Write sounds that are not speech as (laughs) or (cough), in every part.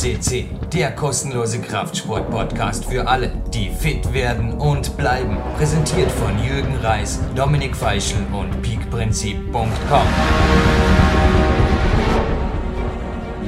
CC, der kostenlose Kraftsport-Podcast für alle, die fit werden und bleiben. Präsentiert von Jürgen Reis, Dominik Feischl und peakprinzip.com.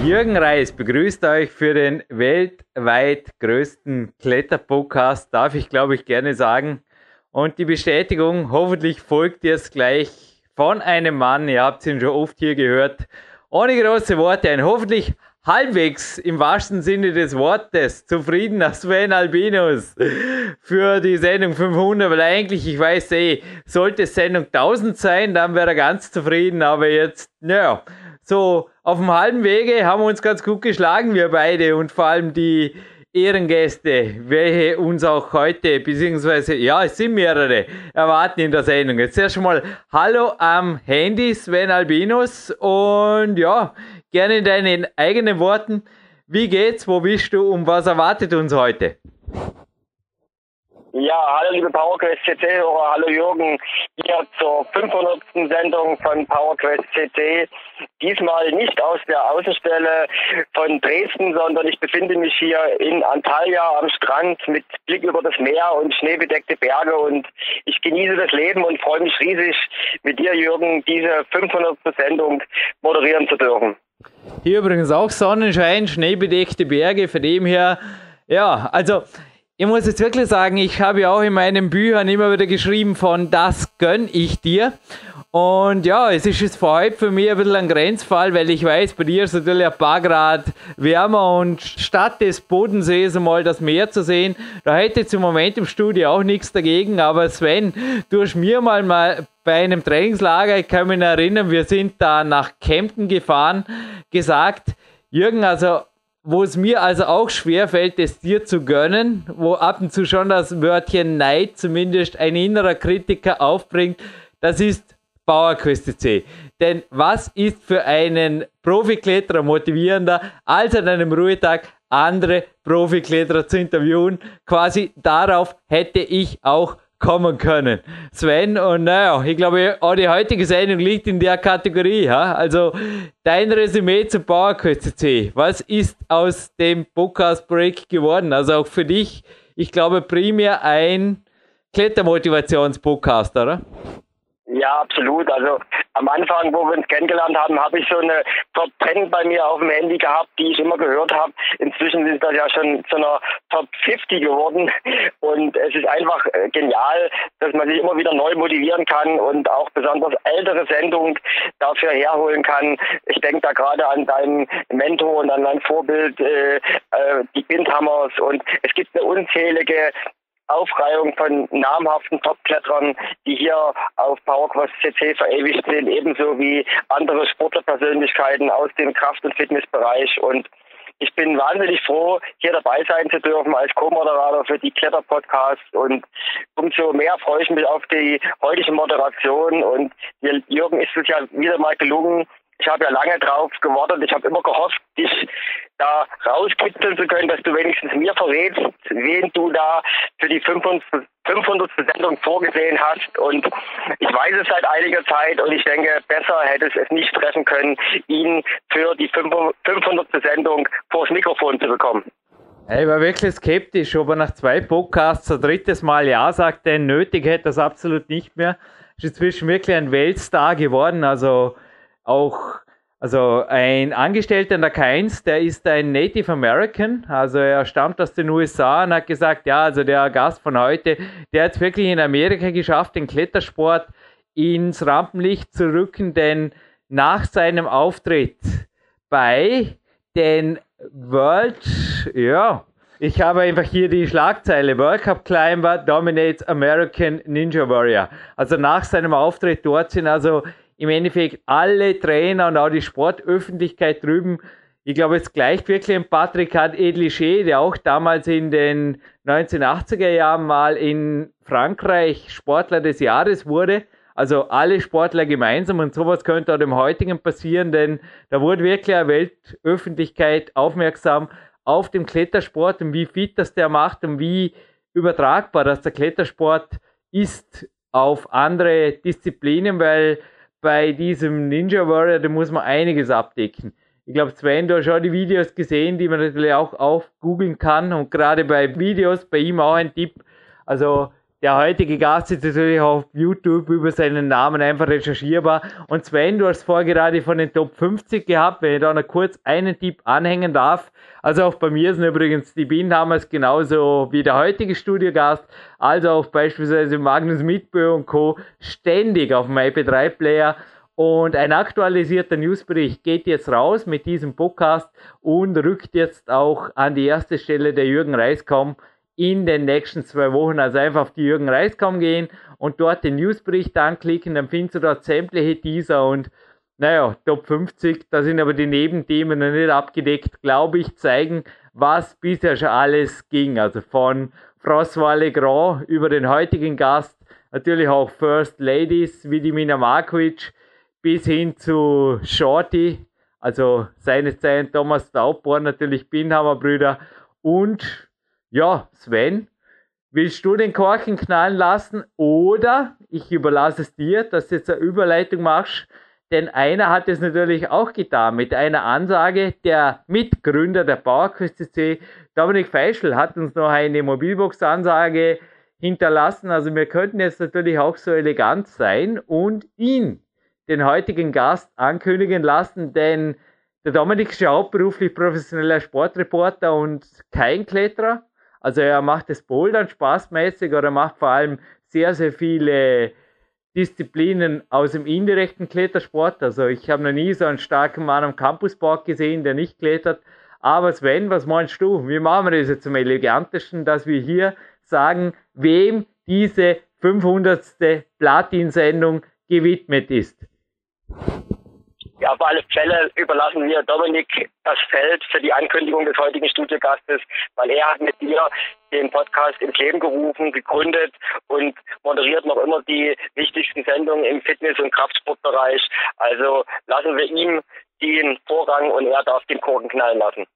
Jürgen Reis begrüßt euch für den weltweit größten Kletterpodcast, darf ich glaube ich gerne sagen. Und die Bestätigung, hoffentlich folgt jetzt gleich von einem Mann, ihr habt ihn schon oft hier gehört, ohne große Worte, ein hoffentlich halbwegs im wahrsten Sinne des Wortes zufriedener Sven Albinus für die Sendung 500, weil eigentlich, ich weiß eh, sollte Sendung 1000 sein, dann wäre er ganz zufrieden, aber jetzt, naja, so auf dem halben Wege haben wir uns ganz gut geschlagen, wir beide und vor allem die Ehrengäste, welche uns auch heute, beziehungsweise, ja, es sind mehrere, erwarten in der Sendung. Jetzt erst mal Hallo am Handy, Sven Albinus. Und ja, gerne in deinen eigenen Worten. Wie geht's? Wo bist du und was erwartet uns heute? Ja, hallo liebe PowerQuest CC-Hörer, hallo Jürgen, hier zur 500. Sendung von PowerQuest CC. Diesmal nicht aus der Außenstelle von Dresden, sondern ich befinde mich hier in Antalya am Strand mit Blick über das Meer und schneebedeckte Berge und ich genieße das Leben und freue mich riesig, mit dir Jürgen diese 500. Sendung moderieren zu dürfen. Hier übrigens auch Sonnenschein, schneebedeckte Berge, von dem her, ja, also ich muss jetzt wirklich sagen, ich habe ja auch in meinen Büchern immer wieder geschrieben von das gönn ich dir. Und ja, es ist jetzt vor heute für mich ein bisschen ein Grenzfall, weil ich weiß, bei dir ist natürlich ein paar Grad wärmer und statt des Bodensees einmal das Meer zu sehen, da hätte ich im Moment im Studio auch nichts dagegen. Aber Sven, du hast mir mal, mal bei einem Trainingslager, ich kann mich erinnern, wir sind da nach Kempten gefahren, gesagt, Jürgen, also wo es mir also auch schwer fällt, es dir zu gönnen, wo ab und zu schon das Wörtchen Neid zumindest ein innerer Kritiker aufbringt, das ist Bauerquest C. Denn was ist für einen Profikletterer motivierender, als an einem Ruhetag andere Profikletterer zu interviewen? Quasi darauf hätte ich auch kommen können. Sven, und naja, ich glaube, auch die heutige Sendung liegt in der Kategorie. Ja? Also dein Resümee zum PowerQuest C. Was ist aus dem Podcast Break geworden? Also auch für dich, ich glaube, primär ein Klettermotivations-Podcast, oder? Ja, absolut. Also am Anfang, wo wir uns kennengelernt haben, habe ich so eine Top 10 bei mir auf dem Handy gehabt, die ich immer gehört habe. Inzwischen ist das ja schon zu einer Top 50 geworden. Und es ist einfach äh, genial, dass man sich immer wieder neu motivieren kann und auch besonders ältere Sendungen dafür herholen kann. Ich denke da gerade an deinen Mentor und an dein Vorbild, äh, äh, die Bindhammers. Und es gibt eine unzählige Aufreihung von namhaften Top-Kletterern, die hier auf PowerQuest CC verewigt sind, ebenso wie andere Sportlerpersönlichkeiten aus dem Kraft- und Fitnessbereich. Und ich bin wahnsinnig froh, hier dabei sein zu dürfen als Co-Moderator für die Kletter-Podcasts und umso mehr freue ich mich auf die heutige Moderation und Jürgen ist es ja wieder mal gelungen, ich habe ja lange drauf gewartet. Ich habe immer gehofft, dich da rauskitzeln zu können, dass du wenigstens mir verrätst, wen du da für die 500. Sendung vorgesehen hast. Und ich weiß es seit einiger Zeit und ich denke, besser hätte es nicht treffen können, ihn für die 500. Sendung vors Mikrofon zu bekommen. Ich war wirklich skeptisch, ob er nach zwei Podcasts ein drittes Mal Ja sagt, denn nötig hätte das absolut nicht mehr. Ist inzwischen wirklich ein Weltstar geworden, also auch also ein Angestellter in der K1, der ist ein Native American, also er stammt aus den USA und hat gesagt, ja, also der Gast von heute, der hat es wirklich in Amerika geschafft, den Klettersport ins Rampenlicht zu rücken, denn nach seinem Auftritt bei den World, ja, ich habe einfach hier die Schlagzeile. World Cup Climber dominates American Ninja Warrior. Also nach seinem Auftritt dort sind also im Endeffekt alle Trainer und auch die Sportöffentlichkeit drüben, ich glaube, es gleicht wirklich ein Patrick hat Edlichet, der auch damals in den 1980er Jahren mal in Frankreich Sportler des Jahres wurde. Also alle Sportler gemeinsam und sowas könnte auch dem heutigen passieren, denn da wurde wirklich eine Weltöffentlichkeit aufmerksam auf den Klettersport und wie fit das der macht und wie übertragbar das der Klettersport ist auf andere Disziplinen, weil bei diesem Ninja Warrior, da muss man einiges abdecken. Ich glaube, Sven, du hast schon die Videos gesehen, die man natürlich auch aufgoogeln kann. Und gerade bei Videos, bei ihm auch ein Tipp. Also der heutige Gast ist natürlich auf YouTube über seinen Namen einfach recherchierbar. Und Sven, du hast vorher gerade von den Top 50 gehabt, wenn ich da noch kurz einen Tipp anhängen darf. Also auch bei mir sind übrigens die Bienen damals genauso wie der heutige Studiogast, also auch beispielsweise Magnus Mitbö und Co. ständig auf dem IP3-Player. Und ein aktualisierter Newsbericht geht jetzt raus mit diesem Podcast und rückt jetzt auch an die erste Stelle der Jürgen Reiskom in den nächsten zwei Wochen. Also einfach auf die Jürgen Reiskom gehen und dort den Newsbericht anklicken, dann findest du dort sämtliche Teaser und naja, Top 50, da sind aber die Nebenthemen noch nicht abgedeckt, glaube ich, zeigen, was bisher schon alles ging. Also von François Legrand über den heutigen Gast, natürlich auch First Ladies wie die Mina Markovic, bis hin zu Shorty, also seines Zeichen Thomas Staubborn, natürlich Binhammer Brüder und ja, Sven, willst du den Korken knallen lassen oder ich überlasse es dir, dass du jetzt eine Überleitung machst, denn einer hat es natürlich auch getan mit einer Ansage. Der Mitgründer der PowerQuest CC, Dominik Feischl, hat uns noch eine Mobilbox-Ansage hinterlassen. Also wir könnten jetzt natürlich auch so elegant sein und ihn, den heutigen Gast, ankündigen lassen, denn der Dominik ist ja hauptberuflich professioneller Sportreporter und kein Kletterer. Also er macht das Bouldern spaßmäßig oder macht vor allem sehr, sehr viele Disziplinen aus dem indirekten Klettersport. Also ich habe noch nie so einen starken Mann am Campuspark gesehen, der nicht klettert. Aber Sven, was meinst du? Wie machen wir das jetzt am elegantesten, dass wir hier sagen, wem diese 500. Platin-Sendung gewidmet ist? Ja, auf alle Fälle überlassen wir Dominik das Feld für die Ankündigung des heutigen Studiogastes, weil er hat mit dir den Podcast ins Leben gerufen, gegründet und moderiert noch immer die wichtigsten Sendungen im Fitness- und Kraftsportbereich. Also lassen wir ihm den Vorrang und er darf den Korken knallen lassen.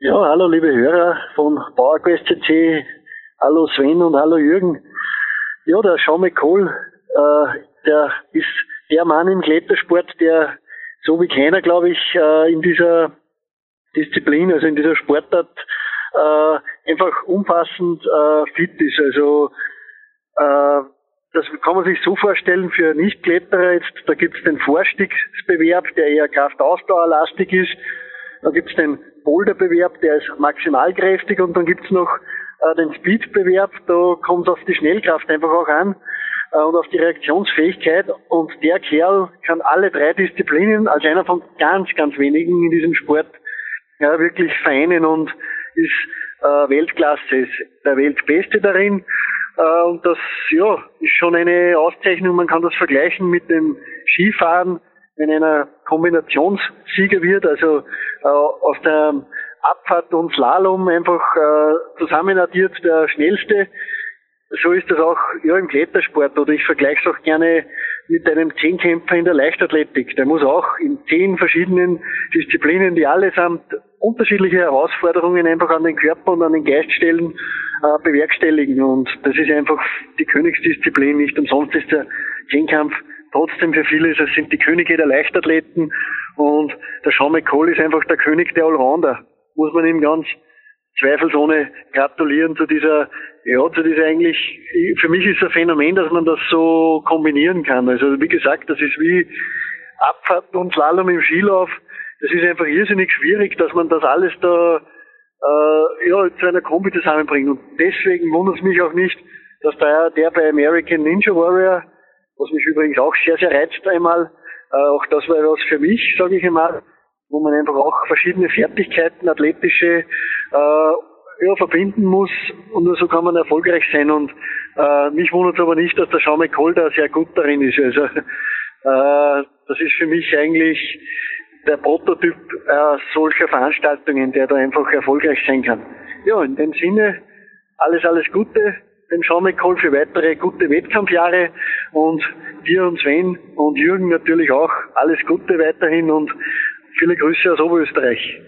Ja, hallo liebe Hörer von PowerQuest CC, hallo Sven und hallo Jürgen. Ja, der Sean McCall, äh, der ist der Mann im Klettersport, der so wie keiner, glaube ich, äh, in dieser Disziplin, also in dieser Sportart, äh, einfach umfassend äh, fit ist. Also das kann man sich so vorstellen für Nichtkletterer jetzt, da gibt es den Vorstiegsbewerb, der eher kraftausdauerlastig ist. Dann gibt es den Boulderbewerb, der ist maximalkräftig und dann gibt es noch den Speedbewerb, da kommt es auf die Schnellkraft einfach auch an und auf die Reaktionsfähigkeit. Und der Kerl kann alle drei Disziplinen als einer von ganz, ganz wenigen in diesem Sport ja, wirklich vereinen und ist äh, Weltklasse, ist der Weltbeste darin. Äh, und das ja, ist schon eine Auszeichnung. Man kann das vergleichen mit dem Skifahren, wenn einer Kombinationssieger wird, also äh, aus der Abfahrt und Slalom einfach äh, zusammenaddiert der schnellste so ist das auch ja, im Klettersport oder ich vergleiche es auch gerne mit einem Zehnkämpfer in der Leichtathletik. Der muss auch in zehn verschiedenen Disziplinen, die allesamt unterschiedliche Herausforderungen einfach an den Körper und an den Geist stellen, äh, bewerkstelligen. Und das ist einfach die Königsdisziplin. Nicht umsonst ist der Zehnkampf trotzdem für viele, es sind die Könige der Leichtathleten und der Sean McCall ist einfach der König der Allrounder. Muss man ihm ganz zweifelsohne gratulieren zu dieser, ja, zu dieser eigentlich, für mich ist es ein Phänomen, dass man das so kombinieren kann. Also wie gesagt, das ist wie Abfahrt und Slalom im Skilauf. Das ist einfach irrsinnig schwierig, dass man das alles da äh, ja, zu einer Kombi zusammenbringt. Und deswegen wundert es mich auch nicht, dass der, der bei American Ninja Warrior, was mich übrigens auch sehr, sehr reizt einmal, äh, auch das war was für mich, sage ich einmal, wo man einfach auch verschiedene Fertigkeiten, athletische, äh, ja, verbinden muss und nur so kann man erfolgreich sein. Und äh, mich wundert aber nicht, dass der Sean McCall da sehr gut darin ist. Also äh, das ist für mich eigentlich der Prototyp äh, solcher Veranstaltungen, der da einfach erfolgreich sein kann. Ja, in dem Sinne, alles, alles Gute dem Sean McCall für weitere gute Wettkampfjahre und dir und Sven und Jürgen natürlich auch alles Gute weiterhin und Viele Grüße aus Oberösterreich.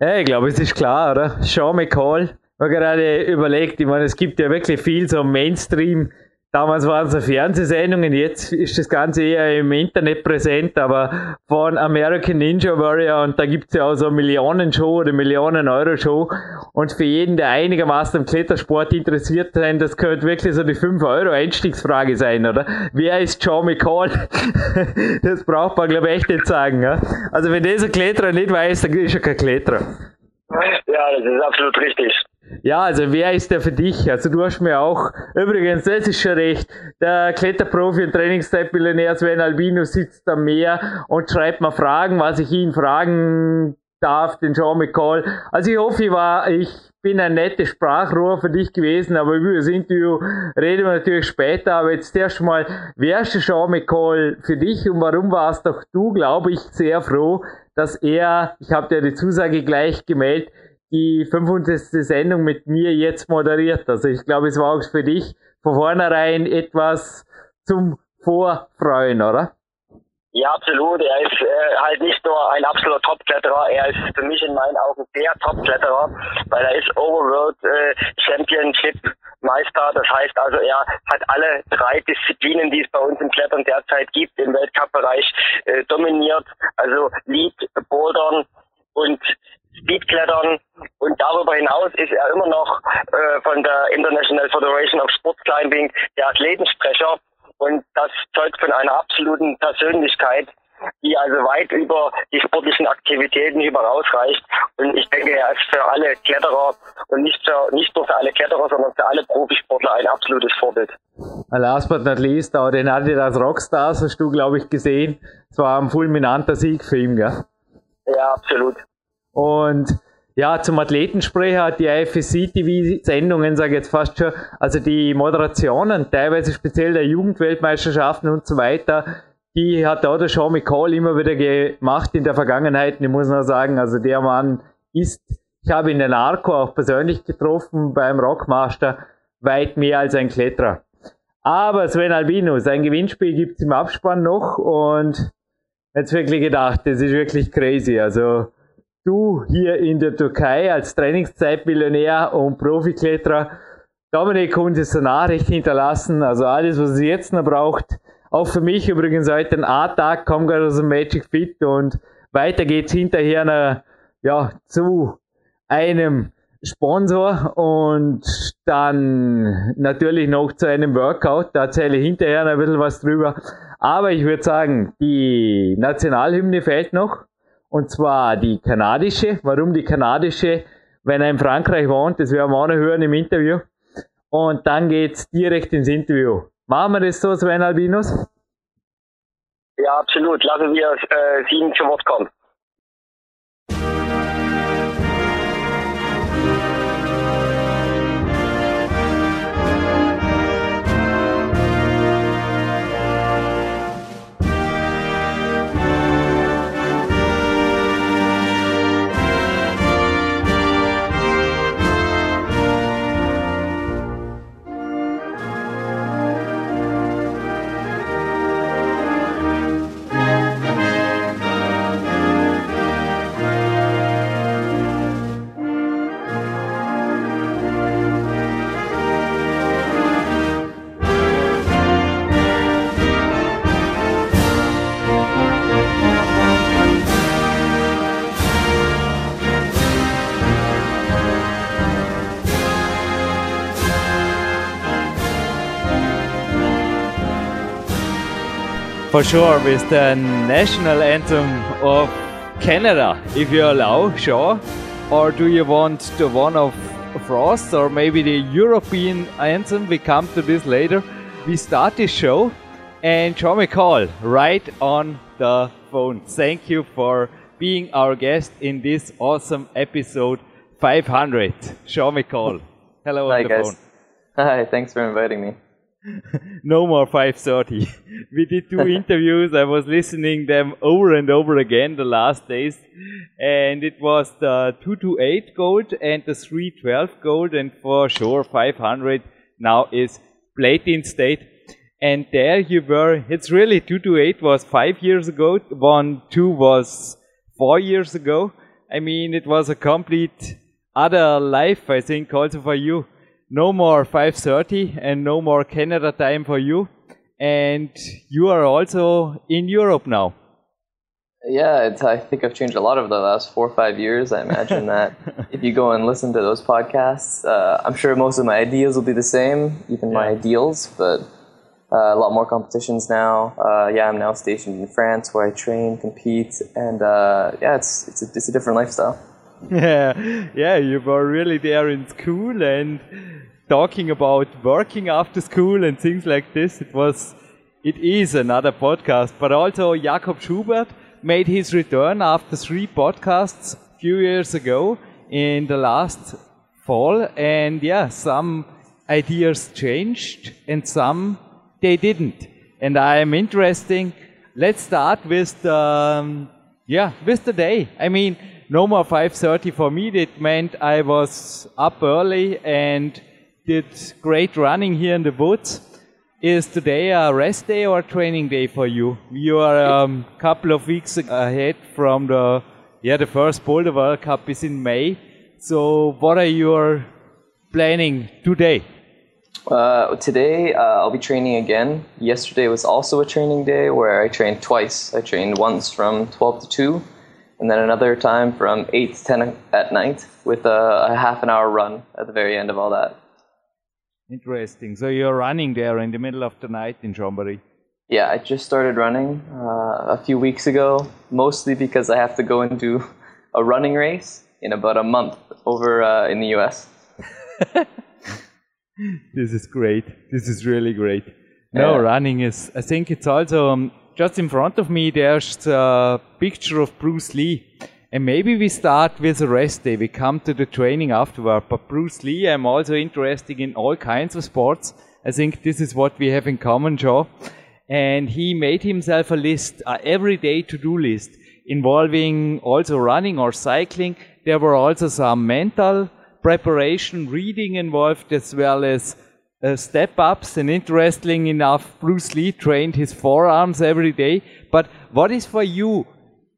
Ja, ich glaube, es ist klar, oder? Sean McCall, ich habe gerade überlegt, ich meine, es gibt ja wirklich viel so Mainstream Damals waren es Fernsehsendungen, jetzt ist das Ganze eher im Internet präsent, aber von American Ninja Warrior und da gibt es ja auch so eine Millionen-Show oder Millionen-Euro-Show und für jeden, der einigermaßen am Klettersport interessiert sein, das könnte wirklich so die 5-Euro-Einstiegsfrage sein, oder? Wer ist John McCall? (laughs) das braucht man, glaube ich, echt nicht sagen. Ja? Also wenn dieser Kletterer nicht weiß, dann ist er kein Kletterer. Ja, das ist absolut richtig. Ja, also wer ist der für dich? Also du hast mir auch, übrigens, das ist schon recht, der Kletterprofi und Trainingszeitmillionär Sven Albino sitzt am Meer und schreibt mir Fragen, was ich ihn fragen darf, den Jean McCall. Also ich hoffe, ich war, ich bin ein nettes Sprachrohr für dich gewesen, aber über das Interview reden wir natürlich später. Aber jetzt erst mal, wer ist der Jean McCall für dich und warum warst doch du, glaube ich, sehr froh, dass er, ich habe dir die Zusage gleich gemeldet, die 500. Sendung mit mir jetzt moderiert. Also ich glaube, es war auch für dich von vornherein etwas zum Vorfreuen, oder? Ja, absolut. Er ist äh, halt nicht nur ein absoluter Top-Kletterer, er ist für mich in meinen Augen der Top-Kletterer, weil er ist Overworld äh, Championship Meister. Das heißt also, er hat alle drei Disziplinen, die es bei uns im Klettern derzeit gibt, im Weltcup-Bereich äh, dominiert. Also Lead, Bouldern und Speedklettern und darüber hinaus ist er immer noch äh, von der International Federation of Sports Climbing der Athletensprecher und das zeugt von einer absoluten Persönlichkeit, die also weit über die sportlichen Aktivitäten über rausreicht. Und ich denke, er ist für alle Kletterer und nicht, für, nicht nur für alle Kletterer, sondern für alle Profisportler ein absolutes Vorbild. Last but not least, auch den Adidas Rockstars hast du, glaube ich, gesehen. Es war ein fulminanter Sieg für ihn, gell? Ja, absolut. Und ja, zum Athletensprecher hat die IFSC-TV-Sendungen, sage ich jetzt fast schon, also die Moderationen, teilweise speziell der Jugendweltmeisterschaften und so weiter, die hat auch der Sean McCall immer wieder gemacht in der Vergangenheit. Und ich muss noch sagen, also der Mann ist, ich habe ihn in Arco auch persönlich getroffen beim Rockmaster, weit mehr als ein Kletterer. Aber Sven Albino, sein Gewinnspiel gibt's im Abspann noch und jetzt wirklich gedacht, das ist wirklich crazy. Also du hier in der Türkei als Trainingszeitmillionär und Profikletterer. Dominik uns eine Nachricht hinterlassen, also alles, was sie jetzt noch braucht. Auch für mich übrigens heute ein A-Tag, komme gerade aus dem Magic Fit und weiter geht's hinterher noch, ja, zu einem Sponsor und dann natürlich noch zu einem Workout. Da erzähle ich hinterher noch ein bisschen was drüber. Aber ich würde sagen, die Nationalhymne fehlt noch. Und zwar die kanadische. Warum die kanadische? Wenn er in Frankreich wohnt, das werden wir auch noch hören im Interview. Und dann geht's direkt ins Interview. Machen wir das so, Sven Albinus? Ja, absolut. Lassen wir äh, Sie zu Wort kommen. For sure with the national anthem of Canada, if you allow, sure. Or do you want the one of Frost or maybe the European anthem? We come to this later. We start this show and Sean McColl right on the phone. Thank you for being our guest in this awesome episode 500. Sean McColl. Hello Hi on the guys. phone. Hi, thanks for inviting me. (laughs) no more 530 (laughs) we did two (laughs) interviews. I was listening them over and over again the last days. And it was the 228 gold and the 312 gold. And for sure 500 now is platin state. And there you were. It's really 228 was five years ago. One two was four years ago. I mean it was a complete other life i think also for you no more 5:30 and no more Canada time for you. And you are also in Europe now. Yeah, I think I've changed a lot over the last four or five years. I imagine that (laughs) if you go and listen to those podcasts, uh, I'm sure most of my ideas will be the same, even yeah. my ideals, but uh, a lot more competitions now. Uh, yeah, I'm now stationed in France where I train, compete, and uh, yeah, it's it's a, it's a different lifestyle. (laughs) Yeah, yeah, you were really there in school and talking about working after school and things like this. It was, it is another podcast, but also Jakob Schubert made his return after three podcasts a few years ago in the last fall. And yeah, some ideas changed and some they didn't. And I am interesting. Let's start with the, um, yeah, with the day. I mean, no more 5.30 for me. It meant I was up early and did great running here in the woods. Is today a rest day or a training day for you? You are a um, couple of weeks ahead from the yeah the first Boulder World Cup is in May. So what are your planning today? Uh, today uh, I'll be training again. Yesterday was also a training day where I trained twice. I trained once from 12 to 2 and then another time from 8 to 10 at night with a, a half an hour run at the very end of all that. Interesting. So you're running there in the middle of the night in Chambéry? Yeah, I just started running uh, a few weeks ago, mostly because I have to go and do a running race in about a month over uh, in the US. (laughs) this is great. This is really great. No, yeah. running is, I think it's also, um, just in front of me, there's a picture of Bruce Lee. And maybe we start with a rest day. We come to the training afterward. But Bruce Lee, I'm also interested in all kinds of sports. I think this is what we have in common, Joe. And he made himself a list, a everyday to-do list, involving also running or cycling. There were also some mental preparation, reading involved, as well as uh, step ups. And interesting enough, Bruce Lee trained his forearms every day. But what is for you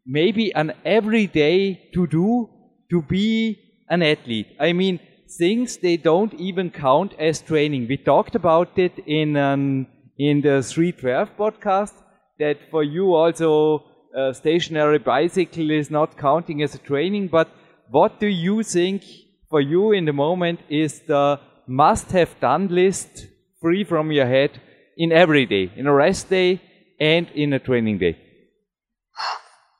maybe an everyday to do to be an athlete. I mean, things they don't even count as training. We talked about it in um, in the 312 podcast that for you also a stationary bicycle is not counting as a training. But what do you think for you in the moment is the must have done list free from your head in every day, in a rest day and in a training day?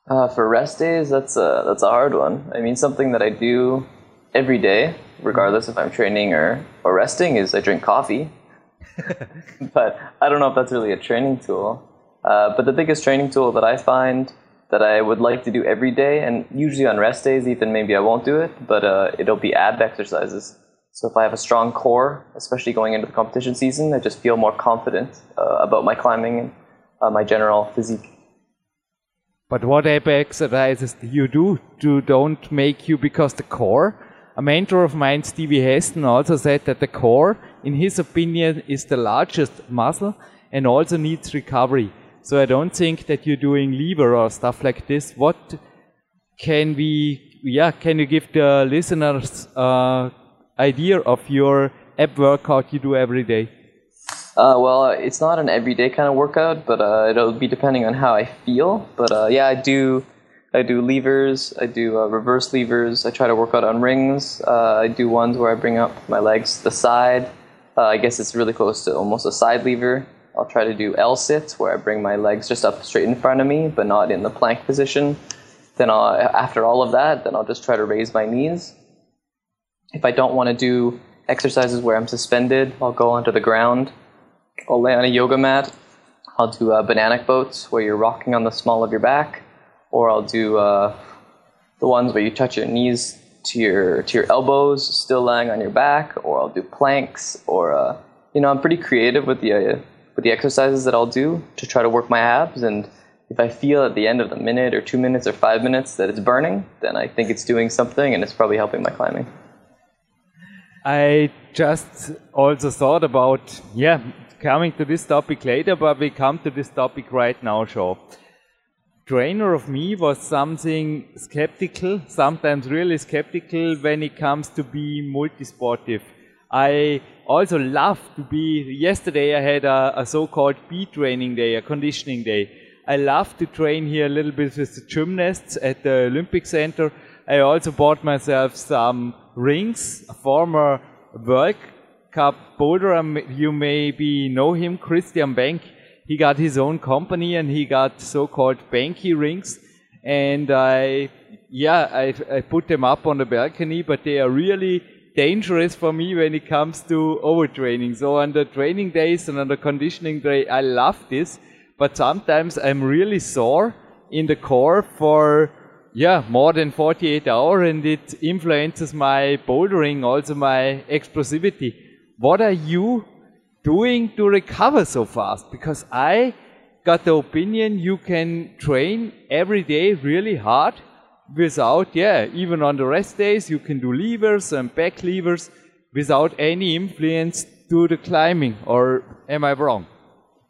Uh, for rest days, that's a that's a hard one. I mean, something that I do every day, regardless if I'm training or or resting, is I drink coffee. (laughs) but I don't know if that's really a training tool. Uh, but the biggest training tool that I find that I would like to do every day, and usually on rest days, even maybe I won't do it, but uh, it'll be ab exercises. So if I have a strong core, especially going into the competition season, I just feel more confident uh, about my climbing and uh, my general physique. But what exercises do you do to don't make you because the core? A mentor of mine, Stevie Haston, also said that the core, in his opinion, is the largest muscle and also needs recovery. So I don't think that you're doing lever or stuff like this. What can we, yeah, can you give the listeners uh, idea of your ab workout you do every day? Uh, well, it's not an everyday kind of workout, but uh, it'll be depending on how I feel. But uh, yeah, I do. I do levers. I do uh, reverse levers. I try to work out on rings. Uh, I do ones where I bring up my legs to the side. Uh, I guess it's really close to almost a side lever. I'll try to do L sits where I bring my legs just up straight in front of me, but not in the plank position. Then I'll, after all of that, then I'll just try to raise my knees. If I don't want to do exercises where I'm suspended, I'll go onto the ground I'll lay on a yoga mat. I'll do uh, banana boats where you're rocking on the small of your back, or I'll do uh, the ones where you touch your knees to your to your elbows, still lying on your back, or I'll do planks, or uh, you know I'm pretty creative with the uh, with the exercises that I'll do to try to work my abs. And if I feel at the end of the minute or two minutes or five minutes that it's burning, then I think it's doing something and it's probably helping my climbing. I just also thought about yeah coming to this topic later, but we come to this topic right now, Shaw. Trainer of me was something skeptical, sometimes really skeptical when it comes to be multisportive. I also love to be. Yesterday I had a, a so-called speed training day, a conditioning day. I love to train here a little bit with the gymnasts at the Olympic Center. I also bought myself some rings, a former World Cup boulder. Um, you maybe know him, Christian Bank. He got his own company and he got so-called Banky rings. And I, yeah, I, I put them up on the balcony, but they are really dangerous for me when it comes to overtraining. So on the training days and on the conditioning day, I love this, but sometimes I'm really sore in the core for yeah more than 48 hours, and it influences my bouldering, also my explosivity. What are you doing to recover so fast? Because I got the opinion you can train every day really hard without, yeah, even on the rest days, you can do levers and back levers without any influence to the climbing, or am I wrong?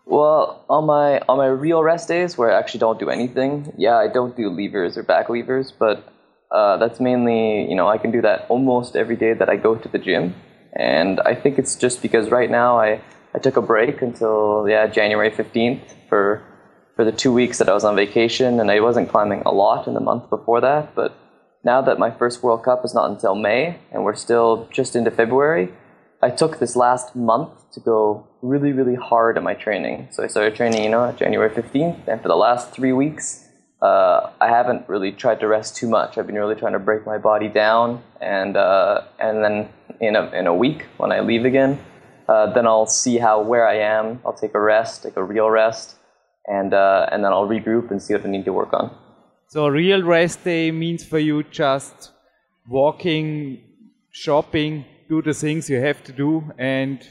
Well, on my on my real rest days where I actually don't do anything, yeah, I don't do levers or back levers, but uh, that's mainly you know I can do that almost every day that I go to the gym, and I think it's just because right now I I took a break until yeah January fifteenth for for the two weeks that I was on vacation, and I wasn't climbing a lot in the month before that. But now that my first World Cup is not until May, and we're still just into February, I took this last month to go really, really hard at my training. So I started training, you know, January 15th, and for the last three weeks, uh, I haven't really tried to rest too much. I've been really trying to break my body down, and uh, and then in a in a week when I leave again, uh, then I'll see how where I am. I'll take a rest, take a real rest, and uh, and then I'll regroup and see what I need to work on. So real rest day means for you just walking, shopping, do the things you have to do, and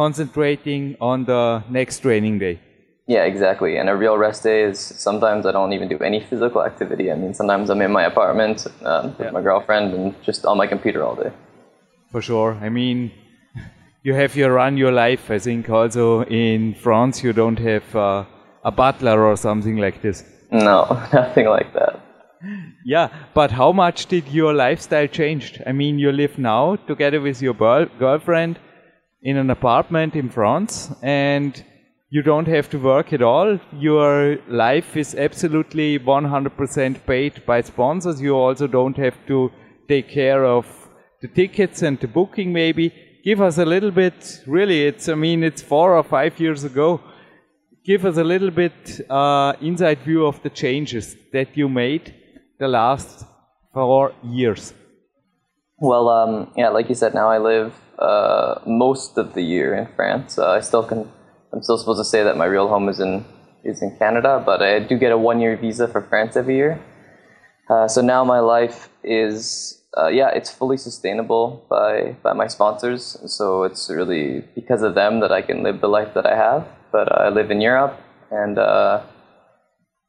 concentrating on the next training day. Yeah, exactly. And a real rest day is sometimes I don't even do any physical activity. I mean, sometimes I'm in my apartment uh, with yeah. my girlfriend and just on my computer all day. For sure. I mean, (laughs) you have your run your life. I think also in France you don't have. Uh, a butler or something like this? No, (laughs) nothing like that. Yeah, but how much did your lifestyle change? I mean, you live now together with your girlfriend in an apartment in France and you don't have to work at all. Your life is absolutely 100% paid by sponsors. You also don't have to take care of the tickets and the booking maybe. Give us a little bit, really, it's, I mean, it's four or five years ago give us a little bit uh, inside view of the changes that you made the last four years. Well, um, yeah, like you said, now I live uh, most of the year in France. Uh, I still can. I'm still supposed to say that my real home is in is in Canada, but I do get a one year visa for France every year. Uh, so now my life is uh, yeah, it's fully sustainable by by my sponsors. So it's really because of them that I can live the life that I have but I live in Europe, and uh,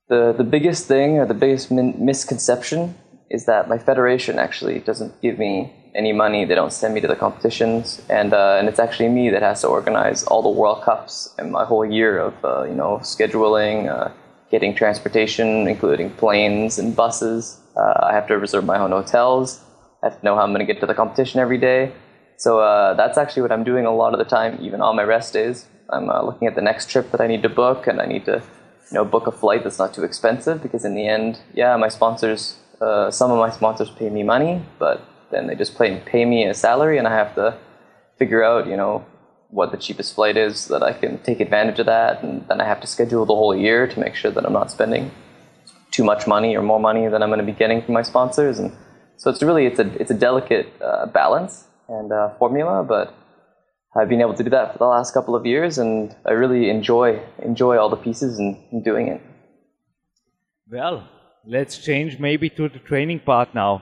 the the biggest thing or the biggest min- misconception is that my federation actually doesn't give me any money. They don't send me to the competitions, and uh, and it's actually me that has to organize all the World Cups and my whole year of uh, you know scheduling, uh, getting transportation, including planes and buses. Uh, I have to reserve my own hotels. I have to know how I'm going to get to the competition every day. So uh, that's actually what I'm doing a lot of the time, even on my rest days. I'm uh, looking at the next trip that I need to book, and I need to, you know, book a flight that's not too expensive because in the end, yeah, my sponsors, some of my sponsors pay me money, but then they just pay pay me a salary, and I have to figure out, you know, what the cheapest flight is so that I can take advantage of that, and then I have to schedule the whole year to make sure that I'm not spending too much money or more money than I'm going to be getting from my sponsors, and so it's really it's a it's a delicate uh, balance and uh, formula, but I've been able to do that for the last couple of years, and I really enjoy enjoy all the pieces and doing it. Well, let's change maybe to the training part now.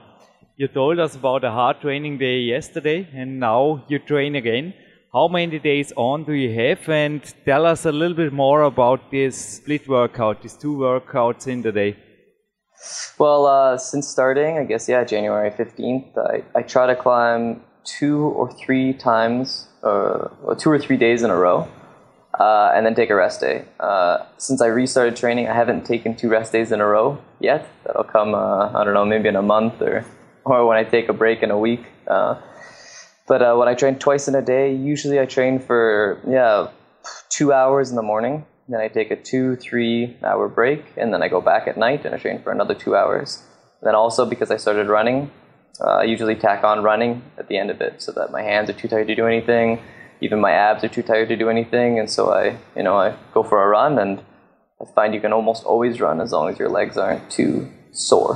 You told us about a hard training day yesterday, and now you train again. How many days on do you have? And tell us a little bit more about this split workout, these two workouts in the day. Well, uh, since starting, I guess, yeah, January 15th, I, I try to climb two or three times, uh, two or three days in a row, uh, and then take a rest day. Uh, since I restarted training, I haven't taken two rest days in a row yet. That'll come, uh, I don't know, maybe in a month or, or when I take a break in a week. Uh, But uh, when I train twice in a day, usually I train for yeah two hours in the morning. Then I take a two three hour break, and then I go back at night and I train for another two hours. then also because I started running, uh, I usually tack on running at the end of it, so that my hands are too tired to do anything. Even my abs are too tired to do anything, and so I you know I go for a run, and I find you can almost always run as long as your legs aren't too sore.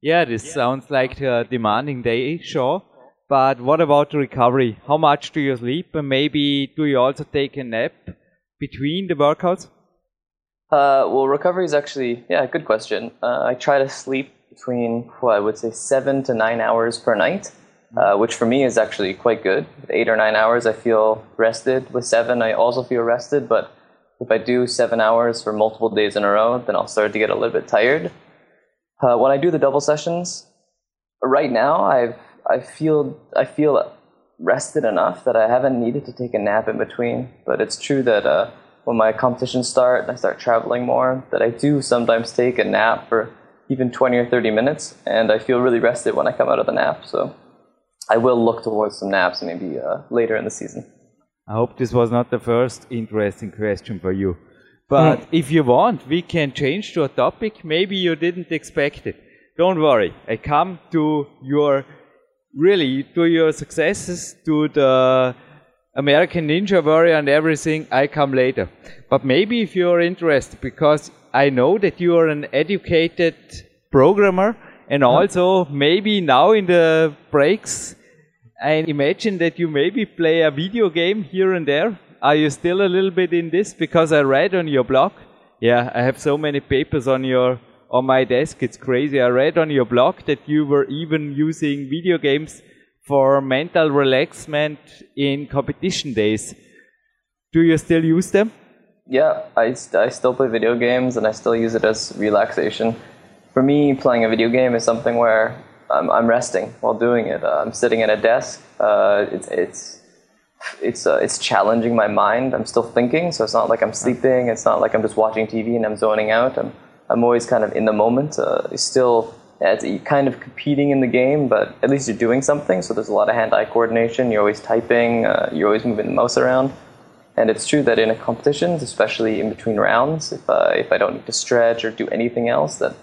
Yeah, this sounds like a demanding day, sure. But what about the recovery? How much do you sleep? And maybe do you also take a nap between the workouts? Uh, well, recovery is actually, yeah, good question. Uh, I try to sleep between, well, I would say seven to nine hours per night, uh, which for me is actually quite good. With eight or nine hours, I feel rested. With seven, I also feel rested. But if I do seven hours for multiple days in a row, then I'll start to get a little bit tired. Uh, when I do the double sessions, right now I've I feel I feel rested enough that I haven't needed to take a nap in between. But it's true that uh, when my competitions start and I start traveling more, that I do sometimes take a nap for even 20 or 30 minutes, and I feel really rested when I come out of the nap. So I will look towards some naps maybe uh, later in the season. I hope this was not the first interesting question for you. But mm. if you want, we can change to a topic. Maybe you didn't expect it. Don't worry. I come to your, really, to your successes, to the American Ninja Warrior and everything. I come later. But maybe if you're interested, because I know that you are an educated programmer and also maybe now in the breaks, I imagine that you maybe play a video game here and there are you still a little bit in this? Because I read on your blog. Yeah, I have so many papers on your on my desk. It's crazy. I read on your blog that you were even using video games for mental relaxment in competition days. Do you still use them? Yeah, I, I still play video games and I still use it as relaxation. For me, playing a video game is something where I'm, I'm resting while doing it. Uh, I'm sitting at a desk. Uh, it's, it's it's uh, it's challenging my mind. I'm still thinking, so it's not like I'm sleeping. It's not like I'm just watching TV and I'm zoning out. I'm I'm always kind of in the moment. Uh, it's still yeah, kind of competing in the game, but at least you're doing something. So there's a lot of hand-eye coordination. You're always typing. Uh, you're always moving the mouse around. And it's true that in a competitions, especially in between rounds, if uh, if I don't need to stretch or do anything else, that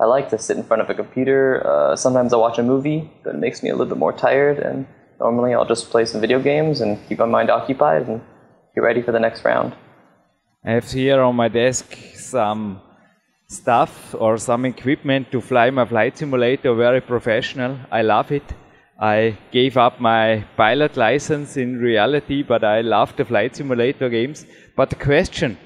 I like to sit in front of a computer. Uh, sometimes I watch a movie but it makes me a little bit more tired and Normally, I'll just play some video games and keep my mind occupied and get ready for the next round. I have here on my desk some stuff or some equipment to fly my flight simulator very professional. I love it. I gave up my pilot license in reality, but I love the flight simulator games. But the question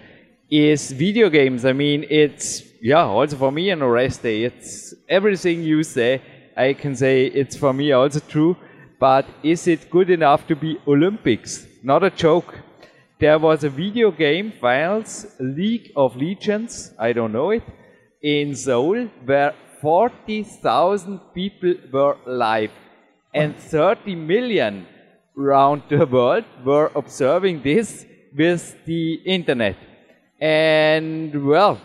is video games. I mean, it's, yeah, also for me an rest day. It's everything you say. I can say it's for me also true but is it good enough to be Olympics? Not a joke. There was a video game, Finals League of Legends, I don't know it, in Seoul, where 40,000 people were live and 30 million around the world were observing this with the internet. And well,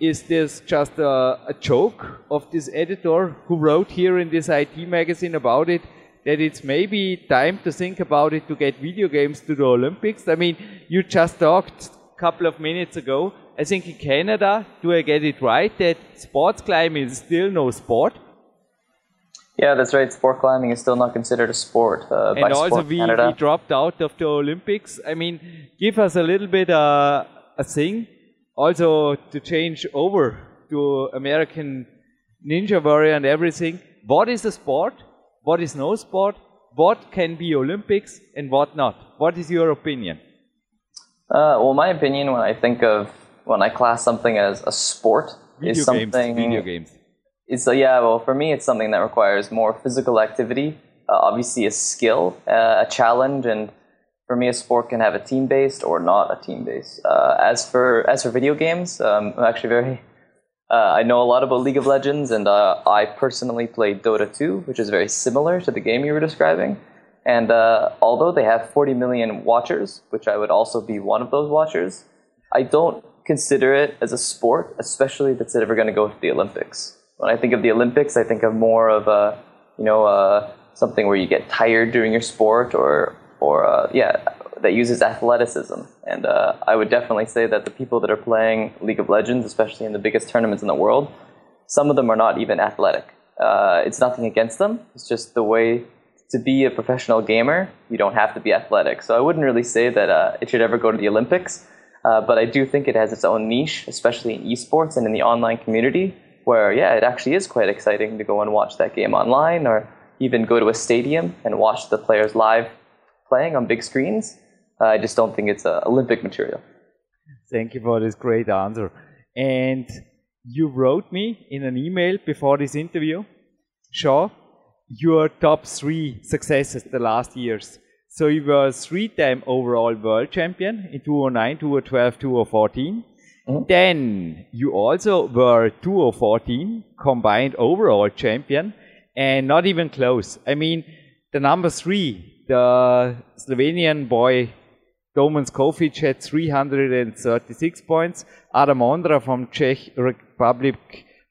is this just a, a, joke of this editor who wrote here in this IT magazine about it? That it's maybe time to think about it to get video games to the Olympics? I mean, you just talked a couple of minutes ago. I think in Canada, do I get it right, that sports climbing is still no sport? Yeah, that's right. Sport climbing is still not considered a sport. Uh, and also, we, we, dropped out of the Olympics. I mean, give us a little bit uh, a thing also to change over to American Ninja Warrior and everything. What is a sport? What is no sport, what can be Olympics, and what not. What is your opinion? Uh, well, my opinion when I think of when I class something as a sport video is something. Games, video games. It's uh, yeah. Well, for me, it's something that requires more physical activity. Uh, obviously, a skill, uh, a challenge, and for me, a sport can have a team based or not a team based. Uh, as for as for video games, um, I'm actually very uh, I know a lot about League of Legends, and uh, I personally play Dota 2, which is very similar to the game you were describing. And uh, although they have 40 million watchers, which I would also be one of those watchers, I don't consider it as a sport, especially if it's ever going to go to the Olympics. When I think of the Olympics, I think of more of a, you know, a something where you get tired during your sport or or uh, yeah that uses athleticism. And uh, I would definitely say that the people that are playing League of Legends, especially in the biggest tournaments in the world, some of them are not even athletic. Uh, it's nothing against them. It's just the way to be a professional gamer. You don't have to be athletic. So I wouldn't really say that uh, it should ever go to the Olympics. Uh, but I do think it has its own niche, especially in esports and in the online community, where yeah, it actually is quite exciting to go and watch that game online, or even go to a stadium and watch the players live playing on big screens. I just don't think it's uh, Olympic material. Thank you for this great answer. And you wrote me in an email before this interview, Shaw, your top three successes the last years. So you were three-time overall world champion in 2009, 2012, 2014. Mm-hmm. Then you also were 2014 combined overall champion, and not even close. I mean, the number three, the Slovenian boy Domen Škofič had 336 points. Adam Ondra from Czech Republic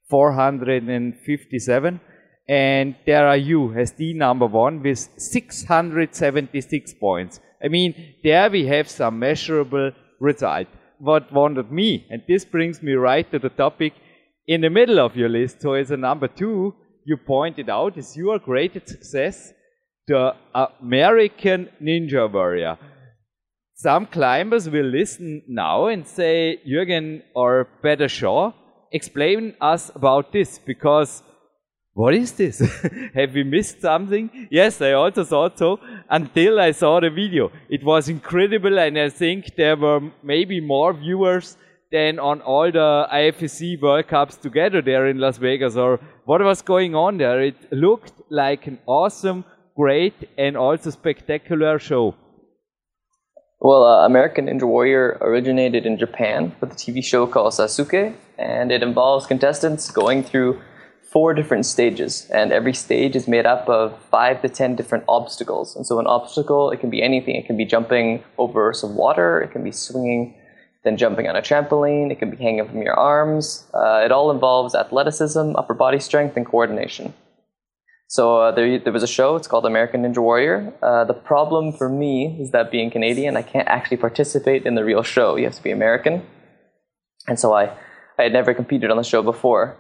457. And there are you as the number one with 676 points. I mean, there we have some measurable result. What wondered me, and this brings me right to the topic in the middle of your list. So as a number two, you pointed out is your greatest success, the American Ninja Warrior some climbers will listen now and say, Jürgen or better Shaw, explain us about this because what is this? (laughs) Have we missed something? Yes, I also thought so until I saw the video. It was incredible and I think there were maybe more viewers than on all the IFSC World Cups together there in Las Vegas or what was going on there. It looked like an awesome, great and also spectacular show. Well, uh, American Ninja Warrior originated in Japan with a TV show called Sasuke, and it involves contestants going through four different stages, and every stage is made up of five to ten different obstacles. And so, an obstacle it can be anything. It can be jumping over some water. It can be swinging, then jumping on a trampoline. It can be hanging from your arms. Uh, it all involves athleticism, upper body strength, and coordination. So uh, there, there was a show. It's called American Ninja Warrior. Uh, the problem for me is that being Canadian, I can't actually participate in the real show. You have to be American, and so I, I had never competed on the show before.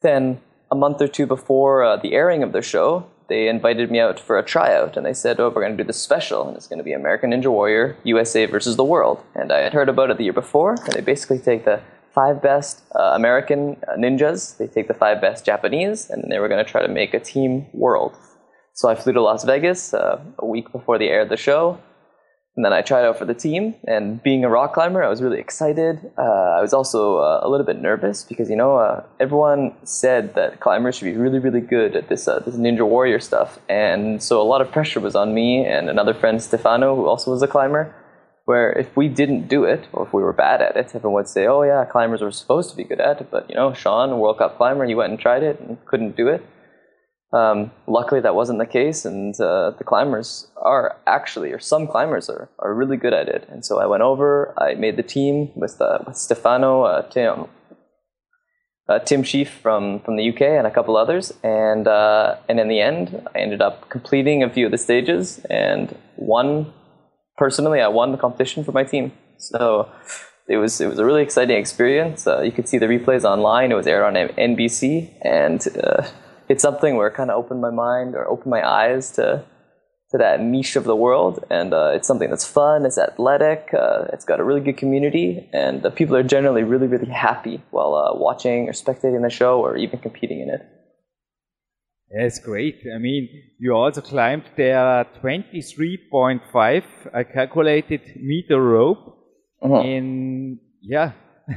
Then a month or two before uh, the airing of the show, they invited me out for a tryout, and they said, "Oh, we're going to do this special, and it's going to be American Ninja Warrior USA versus the world." And I had heard about it the year before, and they basically take the five best uh, American uh, ninjas. They take the five best Japanese, and they were going to try to make a team world. So I flew to Las Vegas uh, a week before they aired the show, and then I tried out for the team. And being a rock climber, I was really excited. Uh, I was also uh, a little bit nervous because you know uh, everyone said that climbers should be really, really good at this this Ninja Warrior stuff, and so a lot of pressure was on me and another friend Stefano, who also was a climber where if we didn't do it or if we were bad at it, everyone would say, "Oh yeah, climbers were supposed to be good at it," but you know, Sean, a World Cup climber, he went and tried it and couldn't do it. Um, luckily, that wasn't the case, and uh, the climbers are actually, or some climbers are, are really good at it. And so I went over, I made the team with, uh, with Stefano, uh, Tim, uh, Tim Shieff from, from the UK, and a couple others. And uh, and in the end, I ended up completing a few of the stages and won personally, I won the competition for my team. So it was it was a really exciting experience. Uh, you could see the replays online. It was aired on NBC, and uh, it's something where it kind of opened my mind or opened my eyes to to that niche of the world. And uh, it's something that's fun. It's athletic. Uh, it's got a really good community, and the people are generally really really happy while uh, watching or spectating the show or even competing in it. That's great. I mean, you also climbed there 23.5, I calculated, meter rope uh-huh. in, yeah, (laughs)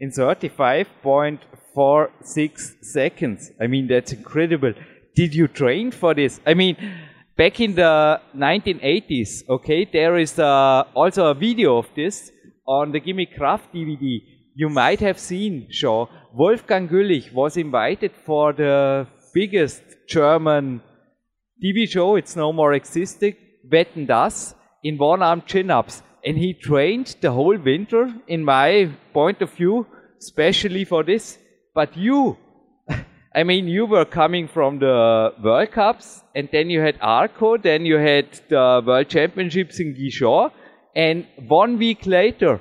in 35.46 seconds. I mean, that's incredible. Did you train for this? I mean, back in the 1980s, okay, there is uh, also a video of this on the Gimme Kraft DVD. You might have seen, Shaw. Wolfgang Güllich was invited for the biggest German TV show, it's no more existing, Wetten das, in one-arm chin-ups. And he trained the whole winter, in my point of view, especially for this. But you, (laughs) I mean, you were coming from the World Cups, and then you had Arco, then you had the World Championships in Gijón, and one week later,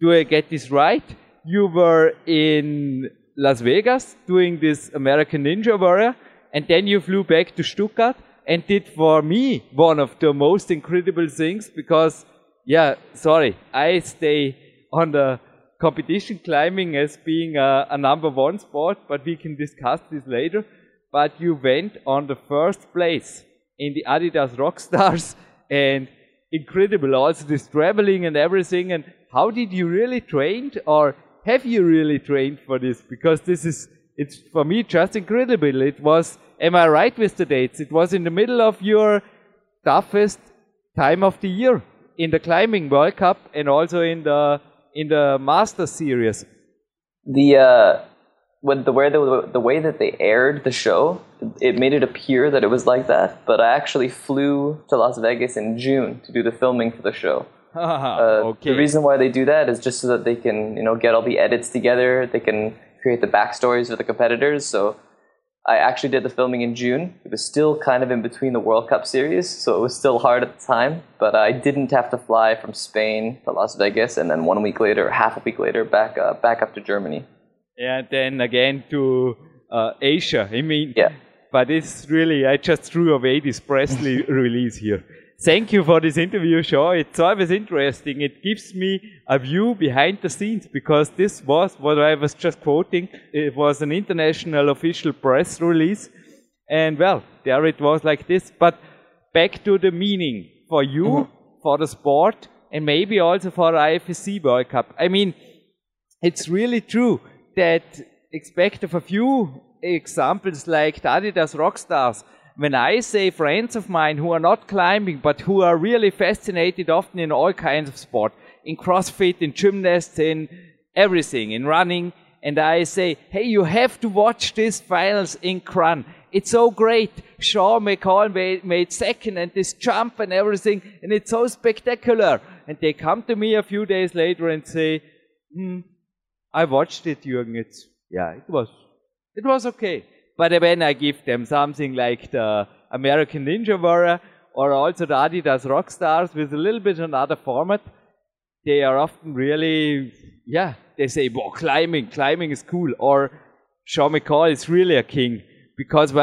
do I get this right? You were in Las Vegas doing this American Ninja Warrior, and then you flew back to Stuttgart and did for me one of the most incredible things because, yeah, sorry, I stay on the competition climbing as being a, a, number one sport, but we can discuss this later. But you went on the first place in the Adidas Rockstars (laughs) and incredible also this traveling and everything. And how did you really train or have you really trained for this? Because this is, it's for me just incredible. It was, am I right with the dates? It was in the middle of your toughest time of the year in the climbing World Cup and also in the in the Master Series. The uh, with the way the, the way that they aired the show, it made it appear that it was like that. But I actually flew to Las Vegas in June to do the filming for the show. (laughs) uh, okay. The reason why they do that is just so that they can, you know, get all the edits together. They can create the backstories for the competitors. So I actually did the filming in June. It was still kind of in between the World Cup series, so it was still hard at the time. But I didn't have to fly from Spain to Las Vegas, and then one week later, half a week later, back uh, back up to Germany. Yeah, then again to uh, Asia. I mean, yeah. But it's really, I just threw away this Presley (laughs) release here. Thank you for this interview, Shaw. It's always interesting. It gives me a view behind the scenes because this was what I was just quoting. It was an international official press release. And well, there it was like this. But back to the meaning for you, mm-hmm. for the sport, and maybe also for the IFSC World Cup. I mean, it's really true that expect of a few examples like the Adidas Rockstars when I say friends of mine who are not climbing but who are really fascinated often in all kinds of sport, in CrossFit, in gymnasts, in everything, in running, and I say, hey, you have to watch these finals in Kranj. It's so great. Sean McColl made, made second and this jump and everything, and it's so spectacular. And they come to me a few days later and say, hmm, I watched it, Jürgen. It's, yeah, it was, it was okay. But when I give them something like the American Ninja Warrior or also the Adidas Rockstars with a little bit another format, they are often really, yeah, they say, well, climbing, climbing is cool. Or Sean McColl is really a king because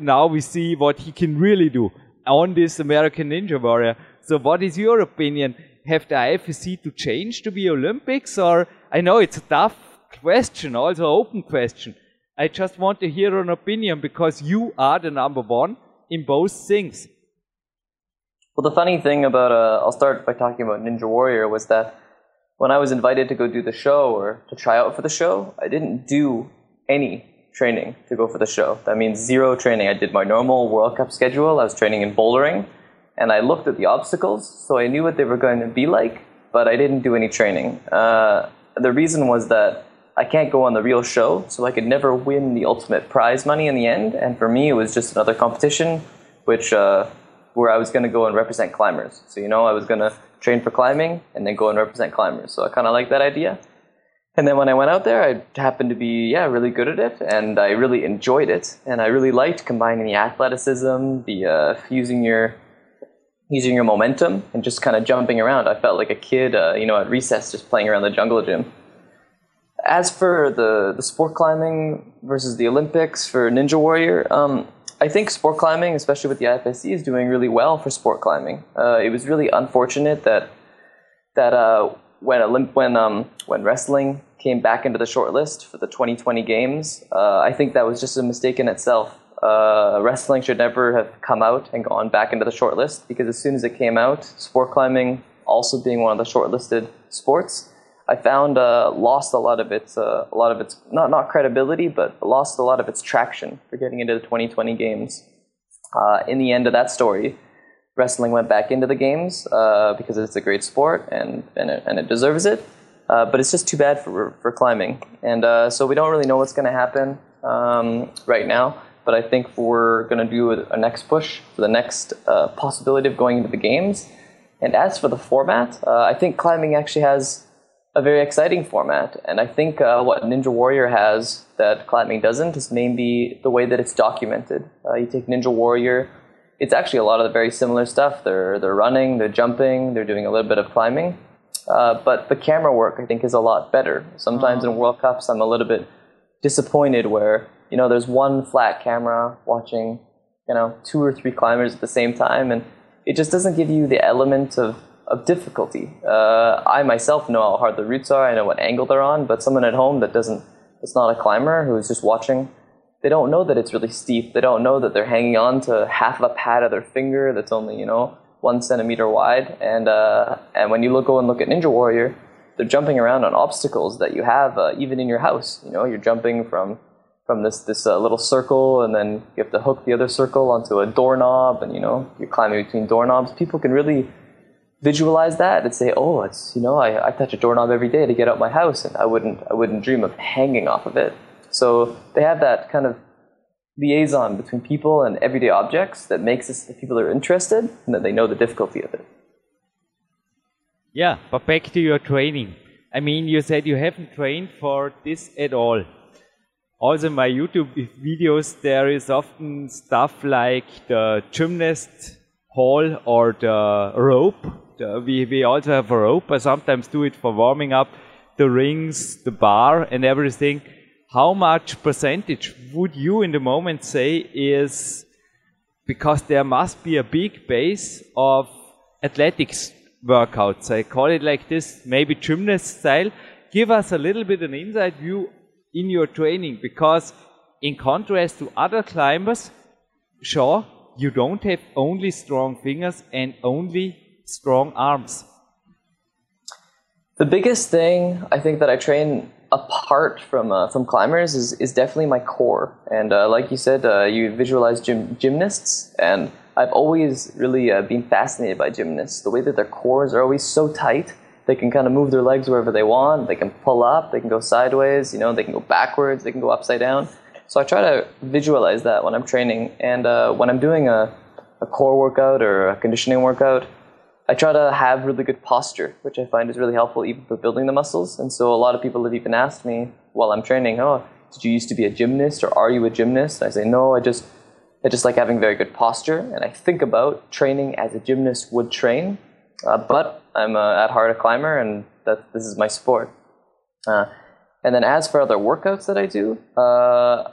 now we see what he can really do on this American Ninja Warrior. So what is your opinion? Have the IFSC to change to be Olympics or I know it's a tough question, also open question. I just want to hear an opinion because you are the number one in both things. Well, the funny thing about, uh, I'll start by talking about Ninja Warrior was that when I was invited to go do the show or to try out for the show, I didn't do any training to go for the show. That means zero training. I did my normal World Cup schedule. I was training in bouldering and I looked at the obstacles, so I knew what they were going to be like, but I didn't do any training. Uh, the reason was that I can't go on the real show, so I could never win the ultimate prize money in the end. And for me, it was just another competition, which uh, where I was going to go and represent climbers. So you know, I was going to train for climbing and then go and represent climbers. So I kind of like that idea. And then when I went out there, I happened to be yeah really good at it, and I really enjoyed it, and I really liked combining the athleticism, the uh, using your using your momentum, and just kind of jumping around. I felt like a kid, uh, you know, at recess, just playing around the jungle gym. As for the, the sport climbing versus the Olympics for Ninja Warrior, um, I think sport climbing, especially with the IFSC, is doing really well for sport climbing. Uh, it was really unfortunate that that uh, when Olymp- when um, when wrestling came back into the shortlist for the 2020 games, uh, I think that was just a mistake in itself. Uh, wrestling should never have come out and gone back into the shortlist because as soon as it came out, sport climbing also being one of the shortlisted sports, I found uh, lost a lot of its uh, a lot of its not not credibility, but lost a lot of its traction for getting into the 2020 games. Uh, in the end of that story, wrestling went back into the games uh, because it's a great sport and and it, and it deserves it. Uh, but it's just too bad for for climbing, and uh, so we don't really know what's going to happen um, right now. But I think we're going to do a, a, next push for the next possibility of going into the games. And as for the format, I think climbing actually has a very exciting format. And I think uh, what Ninja Warrior has that climbing doesn't is maybe the way that it's documented. Uh, you take Ninja Warrior, it's actually a lot of the very similar stuff. They're they're running, they're jumping, they're doing a little bit of climbing. Uh, but the camera work, I think, is a lot better. Sometimes in mm. World Cups, I'm a little bit disappointed where you know there's one flat camera watching you know two or three climbers at the same time, and it just doesn't give you the element of of difficulty. Uh, I myself know how hard the routes are. I know what angle they're on, but someone at home that doesn't, that's not a climber who's just watching, they don't know that it's really steep. They don't know that they're hanging on to half a pad of their finger that's only you know one centimeter wide. And uh, and when you look go and look at Ninja Warrior, they're jumping around on obstacles that you have uh, even in your house. You know, you're jumping from from this this uh, little circle, and then you have to hook the other circle onto a doorknob, and you know you're climbing between doorknobs. People can really visualize that and say, oh, it's you know I, I touch a doorknob every day to get out of my house, and I wouldn't I wouldn't dream of hanging off of it. So they have that kind of liaison between people and everyday objects that makes us that people are interested and that they know the difficulty of it. Yeah, but back to your training. I mean, you said you haven't trained for this at all. Also, my YouTube videos, there is often stuff like the gymnast hall or the rope. The, we, we also have a rope. I sometimes do it for warming up the rings, the bar, and everything. How much percentage would you in the moment say is because there must be a big base of athletics workouts. I call it like this, maybe gymnast style. Give us a little bit an inside view in your training because in contrast to other climbers, sure, you don't have only strong fingers and only strong arms. The biggest thing I think that I train apart from uh, from climbers is, is definitely my core. And uh, like you said, uh, you visualize gym, gymnasts, and I've always really uh, been fascinated by gymnasts. The way that their cores are always so tight, they can kind of move their legs wherever they want. They can pull up, they can go sideways, you know, they can go backwards, they can go upside down. So I try to visualize that when I'm training, and uh, when I'm doing a, a core workout or a conditioning workout, I try to have really good posture, which I find is really helpful even for building the muscles. And so a lot of people have even asked me while I'm training, "Oh, did you used to be a gymnast, or are you a gymnast?" And I say, "No, I just I just like having very good posture, and I think about training as a gymnast would train. Uh, but I'm uh, at heart a climber, and that this is my sport. Uh, and then as for other workouts that I do, uh,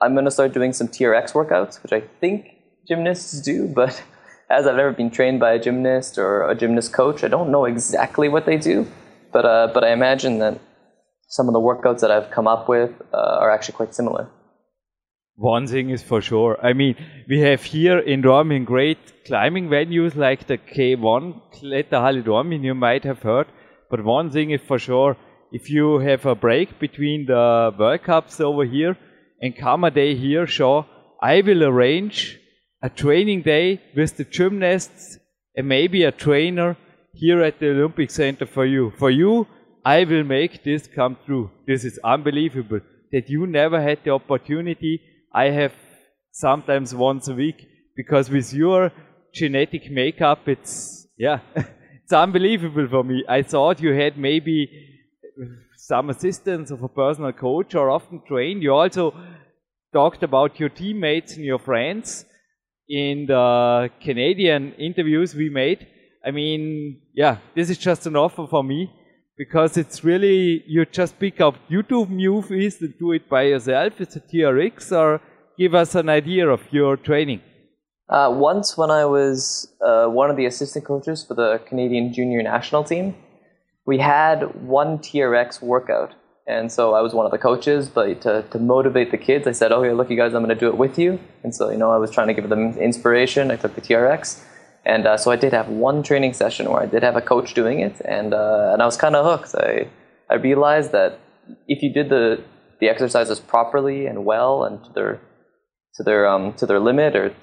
I'm going to start doing some TRX workouts, which I think gymnasts do, but as I've never been trained by a gymnast or a gymnast coach, I don't know exactly what they do. But uh, but I imagine that some of the workouts that I've come up with uh, are actually quite similar. One thing is for sure. I mean, we have here in Dornbirn great climbing venues like the K1 Kletterhalle Dornbirn, you might have heard. But one thing is for sure, if you have a break between the World Cups over here and come a day here, sure, I will arrange a training day with the gymnasts and maybe a trainer here at the Olympic Center for you. For you, I will make this come true. This is unbelievable that you never had the opportunity I have sometimes once a week because with your genetic makeup, it's, yeah, (laughs) it's unbelievable for me. I thought you had maybe some assistance of a personal coach or often trained. You also talked about your teammates and your friends in the Canadian interviews we made. I mean, yeah, this is just an offer for me because it's really you just pick up YouTube movies and do it by yourself. It's a TRX or give us an idea of your training? Uh, once, when I was uh, one of the assistant coaches for the Canadian junior national team, we had one TRX workout. And so I was one of the coaches, but to, to motivate the kids, I said, oh, yeah, look, you guys, I'm going to do it with you. And so, you know, I was trying to give them inspiration. I took the TRX. And uh, so I did have one training session where I did have a coach doing it. And, uh, and I was kind of hooked. I, I realized that if you did the, the exercises properly and well and to their to their um, to their limit, or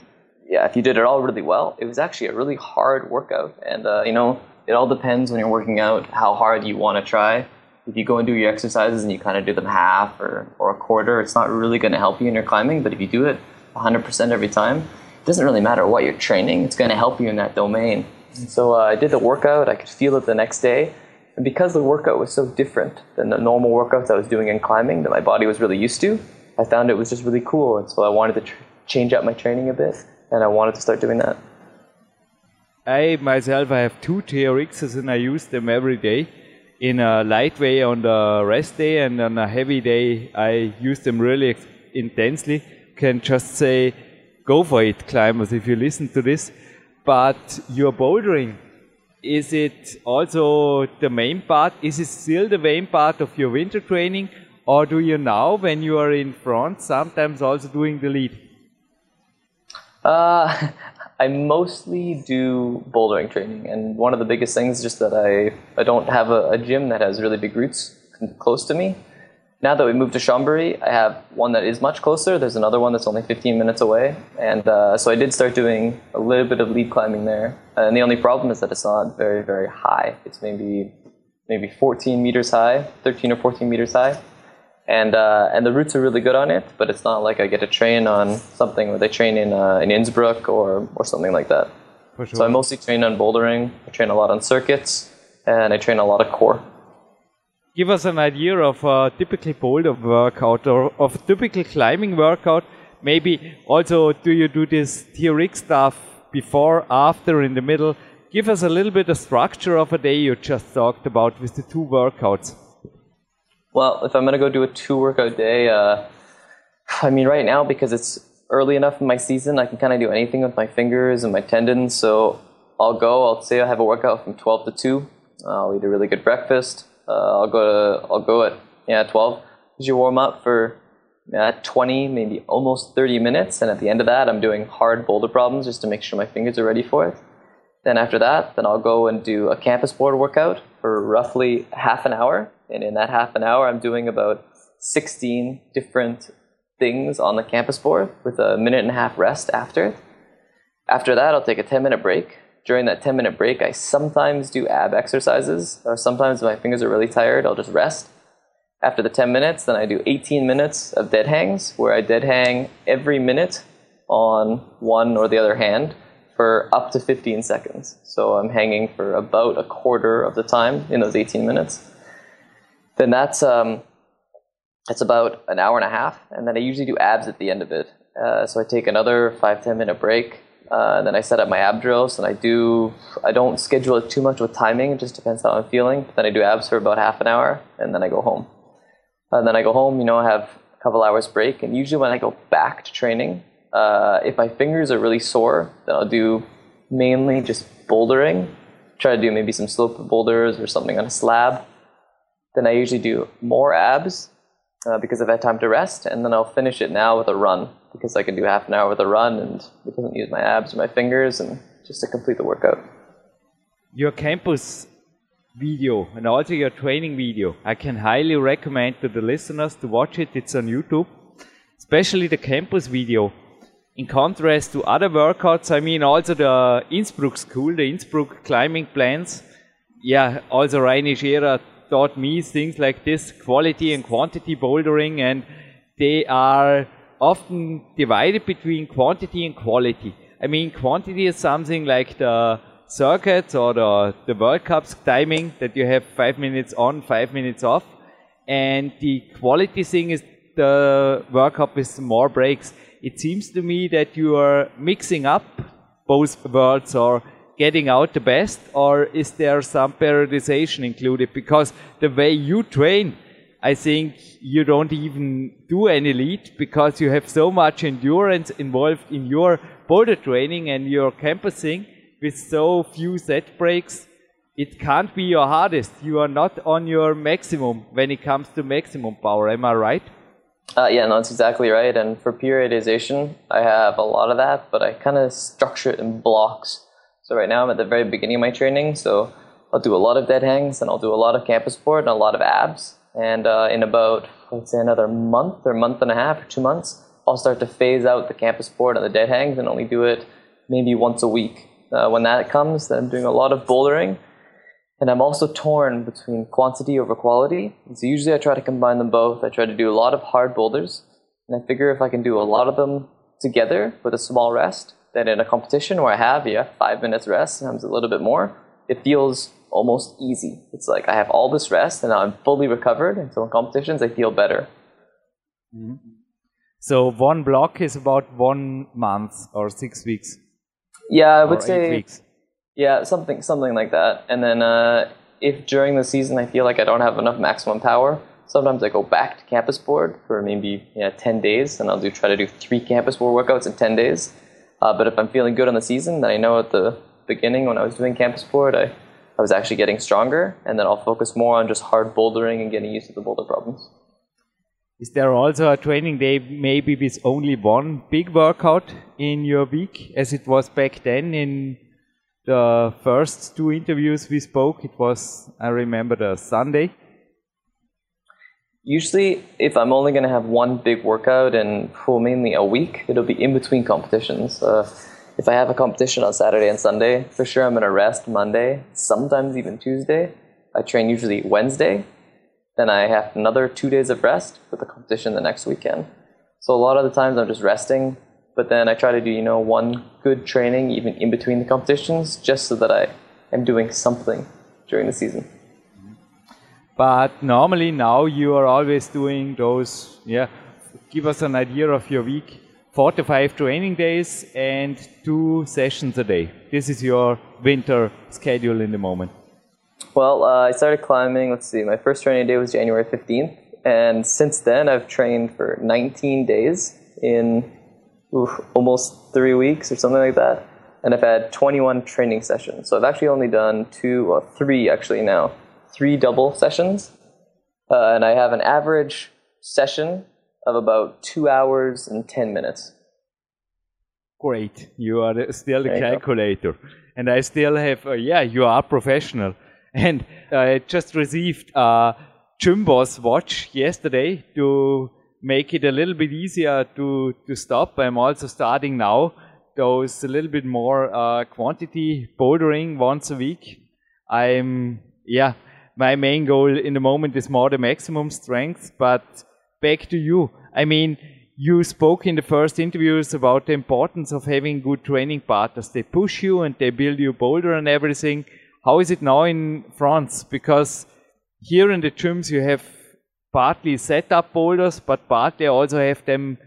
yeah, if you did it all really well, it was actually a really hard workout. And uh, you know, it all depends when you're working out how hard you want to try. If you go and do your exercises and you kind of do them half or, or a quarter, it's not really going to help you in your climbing. But if you do it 100% every time, it doesn't really matter what you're training. It's going to help you in that domain. so uh, I did the workout. I could feel it the next day, And because the workout was so different than the normal workouts I was doing in climbing that my body was really used to, I found it was just really cool. And so I wanted to tr- change up my training a bit, and I wanted to start doing that. I myself, I have two TRXs and I use them every day. In a light way on the rest day and on a heavy day, I use them really intensely. Can just say, go for it, climbers, if you listen to this. But your bouldering, is it also the main part? Is it still the main part of your winter training? Or do you now, when you are in front, sometimes also doing the lead? Uh, I mostly do bouldering training, and one of the biggest things is just that I, I don't have a, a gym that has really big routes close to me. Now that we moved to Chambéry, I have one that is much closer. There's another one that's only 15 minutes away, and uh, so I did start doing a little bit of lead climbing there. And the only problem is that it's not very, very high. It's maybe maybe 14 meters high, 13 or 14 meters high and uh, and the routes are really good on it. But it's not like I get to train on something where they train in uh, in Innsbruck or or something like that. Sure. So I mostly train on bouldering. I train a lot on circuits, and I train a lot of core. Give us an idea of a typical boulder workout or of a typical climbing workout. Maybe also do you do this TRX stuff before, after, in the middle? Give us a little bit of structure of a day you just talked about with the two workouts. Well, if I'm gonna go do a two workout day, uh, I mean, right now because it's early enough in my season, I can kind of do anything with my fingers and my tendons. So I'll go. I'll say I have a workout from 12 to 2. I'll eat a really good breakfast. Uh, I'll go to. I'll go at yeah 12. Because you warm up for yeah, 20, maybe almost 30 minutes, and at the end of that, I'm doing hard boulder problems just to make sure my fingers are ready for it. Then after that, then I'll go and do a campus board workout for roughly half an hour. And in that half an hour, I'm doing about 16 different things on the campus board with a minute and a half rest after. it. After that, I'll take a 10 minute break. During that 10 minute break, I sometimes do ab exercises, or sometimes my fingers are really tired, I'll just rest. After the 10 minutes, then I do 18 minutes of dead hangs, where I dead hang every minute on one or the other hand for up to 15 seconds. So I'm hanging for about a quarter of the time in those 18 minutes. Then that's um, that's about an hour and a half, and then I usually do abs at the end of it. Uh, so I take another five ten minute break, uh, and then I set up my ab drills, and I do I don't schedule it too much with timing. It just depends how I'm feeling. But then I do abs for about half an hour, and then I go home. And then I go home. You know, I have a couple hours break, and usually when I go back to training, uh, if my fingers are really sore, then I'll do mainly just bouldering. Try to do maybe some slope boulders or something on a slab. Then I usually do more abs uh, because I've had time to rest, and then I'll finish it now with a run because I can do half an hour with a run and it doesn't use my abs or my fingers, and just to complete the workout. Your campus video and also your training video, I can highly recommend to the listeners to watch it. It's on YouTube, especially the campus video in contrast to other workouts, I mean also the Innsbruck school, the Innsbruck climbing plans. Yeah, also Reini Scherer taught me things like this, quality and quantity bouldering, and they are often divided between quantity and quality. I mean, quantity is something like the circuits or the, the World Cups timing that you have five minutes on, five minutes off. And the quality thing is the World Cup with more breaks it seems to me that you are mixing up both worlds or getting out the best, or is there some periodization included? Because the way you train, I think you don't even do any lead because you have so much endurance involved in your boulder training and your campusing with so few set breaks. It can't be your hardest. You are not on your maximum when it comes to maximum power. Am I right? Uh, yeah, no, that's exactly right. And for periodization, I have a lot of that, but I kind of structure it in blocks. So right now I'm at the very beginning of my training, so I'll do a lot of dead hangs, and I'll do a lot of campus board and a lot of abs. And uh, in about, let's say, another month or month and a half or two months, I'll start to phase out the campus board and the dead hangs and only do it maybe once a week. Uh, when that comes, then I'm doing a lot of bouldering and I'm also torn between quantity over quality. So usually I try to combine them both. I try to do a lot of hard boulders, and I figure if I can do a lot of them together with a small rest, then in a competition where I have yeah five minutes rest, sometimes a little bit more, it feels almost easy. It's like I have all this rest and I'm fully recovered. And so in competitions, I feel better. Mm-hmm. So one block is about one month or six weeks. Yeah, I would say. Weeks. Yeah, something something like that. And then uh, if during the season I feel like I don't have enough maximum power, sometimes I go back to campus board for maybe yeah, 10 days, and I'll do try to do three campus board workouts in 10 days. Uh, but if I'm feeling good on the season, then I know at the beginning when I was doing campus board, I, I was actually getting stronger, and then I'll focus more on just hard bouldering and getting used to the boulder problems. Is there also a training day maybe with only one big workout in your week, as it was back then in the first two interviews we spoke? It was, I remember, the Sunday. Usually, if I'm only going to have one big workout and well, mainly a week, it'll be in between competitions. Uh, if I have a competition on Saturday and Sunday, for sure I'm going to rest Monday, sometimes even Tuesday. I train usually Wednesday. Then I have another two days of rest for the competition the next weekend. So a lot of the times I'm just resting, but then I try to do, you know, one good training even in between the competitions just so that I am doing something during the season. But normally now you are always doing those, yeah, give us an idea of your week. Four to five training days and two sessions a day. This is your winter schedule in the moment. Well, uh, I started climbing, let's see, my first training day was January 15th. And since then, I've trained for 19 days in oof, almost three weeks or something like that. And I've had 21 training sessions. So I've actually only done two or three actually now three double sessions, uh, and I have an average session of about two hours and 10 minutes. Great. You are still the calculator. And I still have, uh, yeah, you are professional. (laughs) And I just received a Boss watch yesterday to make it a little bit easier to, to stop. I'm also starting now those a little bit more uh, quantity bouldering once a week. I'm, yeah, my main goal in the moment is more the maximum strength. But back to you. I mean, you spoke in the first interviews about the importance of having good training partners. They push you and they build you bolder and everything. How is it now in France? Because here in the gyms you have partly set up boulders, but partly also have them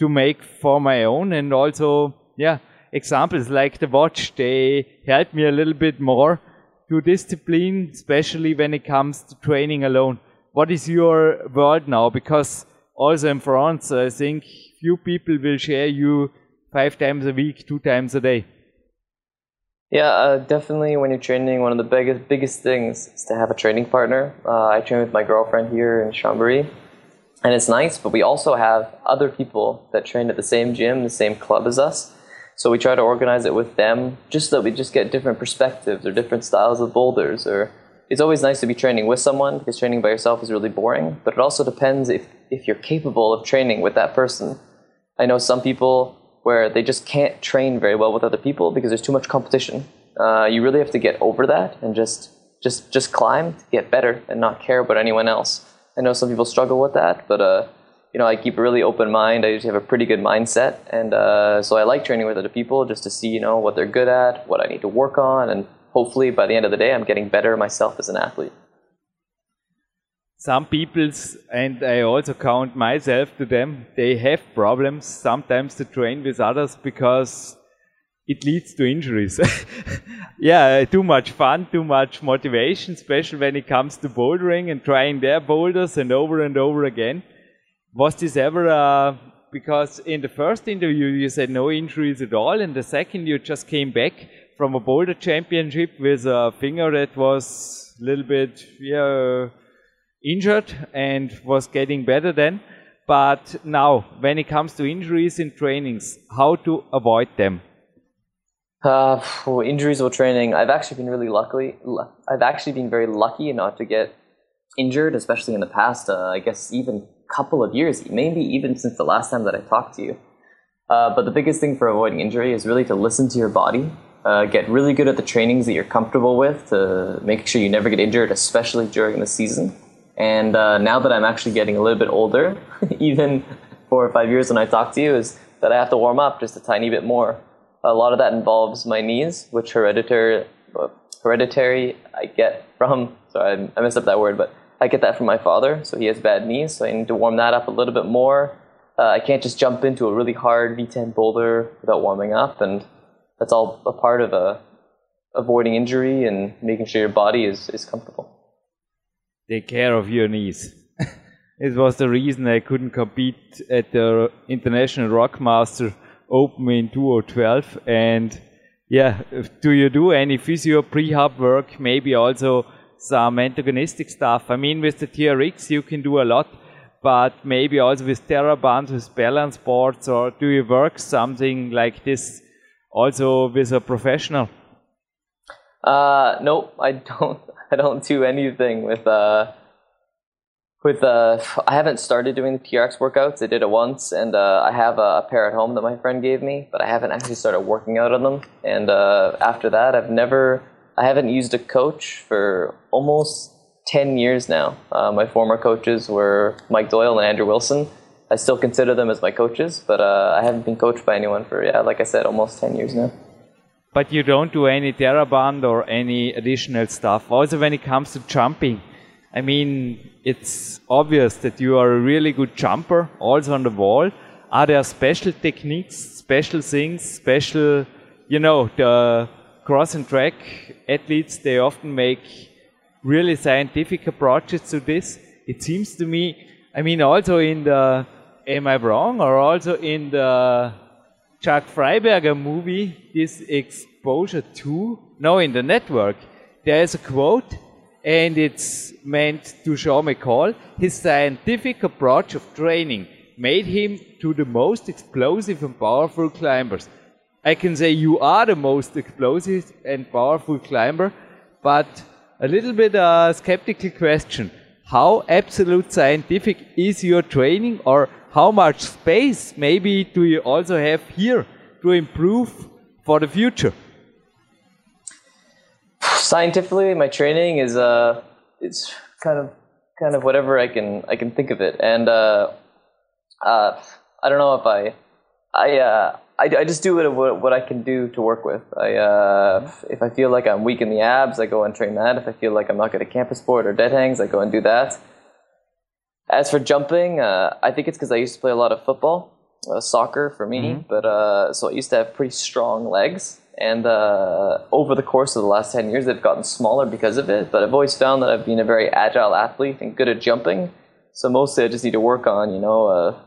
to make for my own and also, yeah, examples like the watch, they help me a little bit more to discipline, especially when it comes to training alone. What is your world now? Because also in France, I think few people will share you five times a week, two times a day. Yeah, uh, definitely. When you're training, one of the biggest biggest things is to have a training partner. Uh, I train with my girlfriend here in Chambéry, and it's nice. But we also have other people that train at the same gym, the same club as us. So we try to organize it with them just so that we just get different perspectives or different styles of boulders. Or it's always nice to be training with someone because training by yourself is really boring. But it also depends if, if you're capable of training with that person. I know some people where they just can't train very well with other people because there's too much competition. Uh, you really have to get over that and just just just climb get better and not care about anyone else. I know some people struggle with that, but uh, you know, I keep a really open mind. I usually have a pretty good mindset, and uh, so I like training with other people just to see, you know, what they're good at, what I need to work on, and hopefully by the end of the day, I'm getting better myself as an athlete. Some people's, and I also count myself to them, they have problems sometimes to train with others because it leads to injuries. (laughs) yeah, too much fun, too much motivation, especially when it comes to bouldering and trying their boulders and over and over again was this ever uh, because in the first interview you said no injuries at all, and the second you just came back from a boulder championship with a finger that was a little bit yeah, injured and was getting better then. But now, when it comes to injuries in trainings, how to avoid them? Uh, injuries or training, I've actually been really lucky. I've actually been very lucky not to get injured, especially in the past. Uh, I guess even couple of years, maybe even since the last time that I talked to you. Uh, but the biggest thing for avoiding injury is really to listen to your body, uh, get really good at the trainings that you're comfortable with to make sure you never get injured, especially during the season. And uh, now that I'm actually getting a little bit older, (laughs) even four or five years when I talk to you, is that I have to warm up just a tiny bit more. A lot of that involves my knees, which hereditary, hereditary. I get from sorry I messed up that word, but I get that from my father. So he has bad knees, so I need to warm that up a little bit more. Uh, I can't just jump into a really hard V10 boulder without warming up, and that's all a part of uh, avoiding injury and making sure your body is, is comfortable. Take care of your knees. (laughs) it was the reason I couldn't compete at the International Rockmaster Open in 2012. And yeah, do you do any physio prehab work? Maybe also some antagonistic stuff. I mean, with the TRX, you can do a lot, but maybe also with TheraBand, with balance boards, or do you work something like this also with a professional? Uh, nope, I don't. (laughs) I don't do anything with uh, with uh, I haven't started doing the TRX workouts. I did it once, and uh, I have a, a, pair at home that my friend gave me, but I haven't actually started working out on them. And uh, after that, I've never, I haven't used a coach for almost ten years now. Uh, my former coaches were Mike Doyle and Andrew Wilson. I still consider them as my coaches, but uh, I haven't been coached by anyone for yeah, like I said, almost ten years now. But you don't do any TheraBand or any additional stuff. Also, when it comes to jumping I mean, it's obvious that you are a really good jumper, also on the wall. Are there special techniques, special things, special, you know, the cross and track athletes, they often make really scientific approaches to this. It seems to me, I mean, also in the, am I wrong, or also in the Chuck Fryberger movie, this exposure to, no, in the network, there is a quote and it's meant to Sean McColl. His scientific approach of training made him to the most explosive and powerful climbers. I can say you are the most explosive and powerful climber, but a little bit a skeptical question. How absolute scientific is your training or how much space maybe do you also have here to improve for the future? scientifically, my training is uh, it's kind of kind of whatever I can I can think of it, and uh, uh, I don't know if I I uh, I, I just do what, what I can do to work with. I uh, if I feel like I'm weak in the abs, I go and train that. If I feel like I'm not good at campus sport or dead hangs, I go and do that. As for jumping, uh, I think it's because I used to play a lot of football, uh, soccer for me, mm-hmm. but uh, so I used to have pretty strong legs. And uh, over the course of the last 10 years, they've gotten smaller because of it. But I've always found that I've been a very agile athlete and good at jumping. So mostly I just need to work on, you know, uh,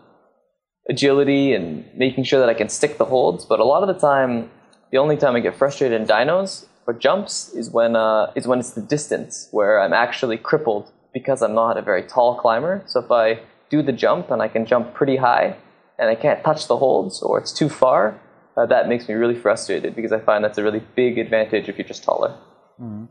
agility and making sure that I can stick the holds. But a lot of the time, the only time I get frustrated in dynos or jumps is when, uh, is when it's the distance where I'm actually crippled because I'm not a very tall climber. So if I do the jump and I can jump pretty high and I can't touch the holds or it's too far, uh, that makes me really frustrated because I find that's a really big advantage if you're just taller. Mm.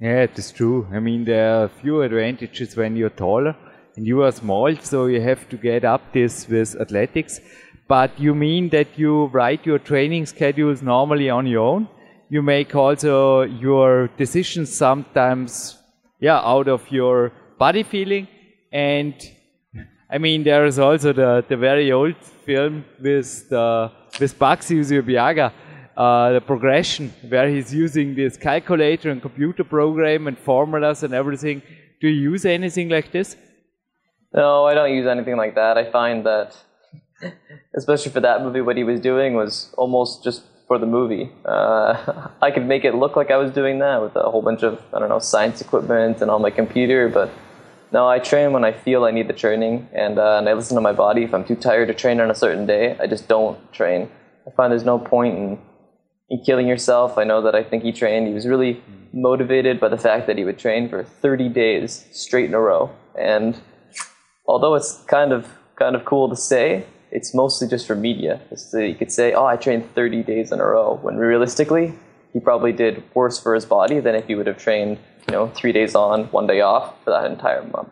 Yeah, it is true. I mean, there are a few advantages when you're taller and you are small, so you have to get up this with athletics. But you mean that you write your training schedules normally on your own? You make also your decisions sometimes, yeah, out of your body feeling. And I mean, there is also the, the very old film with the with Patxi Usobiaga, uh, the progression where he's using this calculator and computer program and formulas and everything. Do you use anything like this? No, I don't use anything like that. I find that, (laughs) especially for that movie, what he was doing was almost just for the movie. Uh, (laughs) I could make it look like I was doing that with a whole bunch of, I don't know, science equipment and on my computer, but no, I train when I feel I need the training, and, uh, and I listen to my body. If I'm too tired to train on a certain day, I just don't train. I find there's no point in, in killing yourself. I know that I think he trained. He was really motivated by the fact that he would train for 30 days straight in a row. And although it's kind of kind of cool to say, it's mostly just for media. So you could say, "Oh, I trained 30 days in a row," when realistically, he probably did worse for his body than if he would have trained you know, three days on, one day off for that entire month.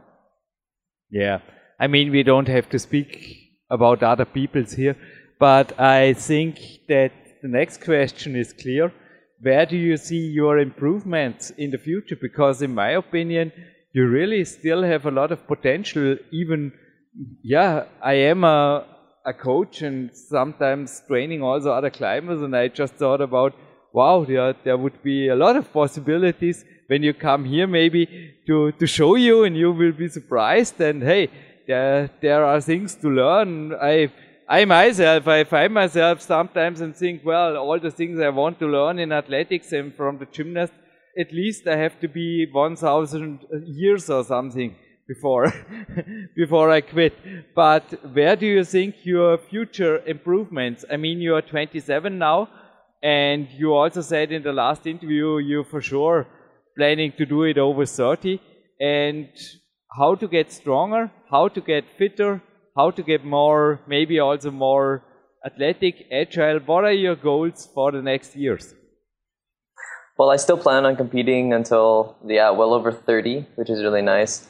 Yeah. I mean, we don't have to speak about other people's here, but I think that the next question is clear. Where do you see your improvements in the future? Because in my opinion, you really still have a lot of potential. Even, yeah, I am a, a coach and sometimes training also other climbers, and I just thought about wow, there, there would be a lot of possibilities when you come here maybe to, to show you and you will be surprised and hey, there, there are things to learn. I, I myself, I find myself sometimes and think, well, all the things I want to learn in athletics and from the gymnast, at least I have to be 1000 years or something before, (laughs) before I quit. But where do you think your future improvements? I mean, you are 27 now and you also said in the last interview you for sure planning to do it over 30 and how to get stronger, how to get fitter, how to get more, maybe also more athletic, agile. What are your goals for the next years? Well, I still plan on competing until, yeah, well over 30, which is really nice.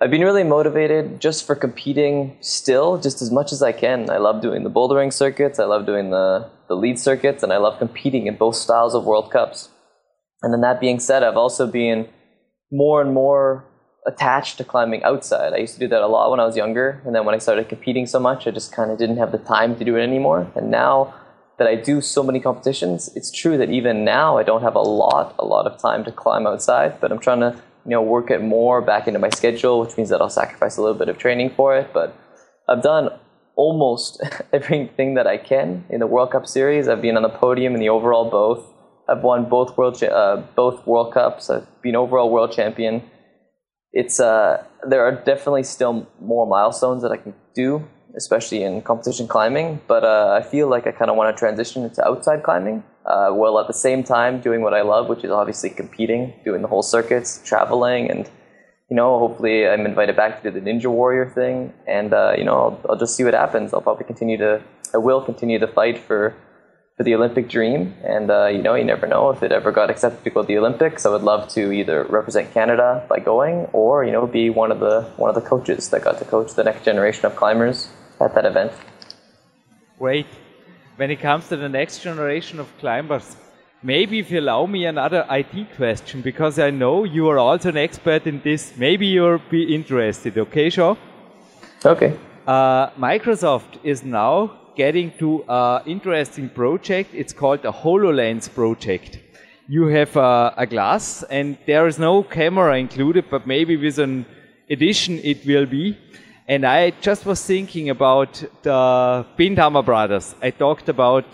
I've been really motivated just for competing still, just as much as I can. I love doing the bouldering circuits, I love doing the, the lead circuits, and I love competing in both styles of World Cups. And then that being said, I've also been more and more attached to climbing outside. I used to do that a lot when I was younger, and then when I started competing so much, I just kind of didn't have the time to do it anymore. And now that I do so many competitions, it's true that even now I don't have a lot, a lot of time to climb outside, but I'm trying to, you know, work it more back into my schedule, which means that I'll sacrifice a little bit of training for it. But I've done almost (laughs) everything that I can in the World Cup series. I've been on the podium in the overall both. I've won both world cha- uh, both World Cups. I've been overall world champion it's uh, there are definitely still more milestones that I can do, especially in competition climbing. But uh, I feel like I kind of want to transition into outside climbing, uh, while at the same time doing what I love, which is obviously competing, doing the whole circuits, traveling, and you know, hopefully I'm invited back to do the Ninja Warrior thing, and uh, you know, I'll, I'll just see what happens. I'll probably continue to, I will continue to fight for for the Olympic dream. And, uh, you know, you never know if it ever got accepted to go to the Olympics. I would love to either represent Canada by going or, you know, be one of the, one of the coaches that got to coach the next generation of climbers at that event. Great. When it comes to the next generation of climbers, maybe if you allow me another IT question, because I know you are also an expert in this, maybe you'll be interested. Okay, Shaw? Okay. Uh, Microsoft is now getting to an interesting project. It's called a HoloLens project. You have a, a, glass and there is no camera included, but maybe with an addition it will be. And I just was thinking about the Bindhammer brothers. I talked about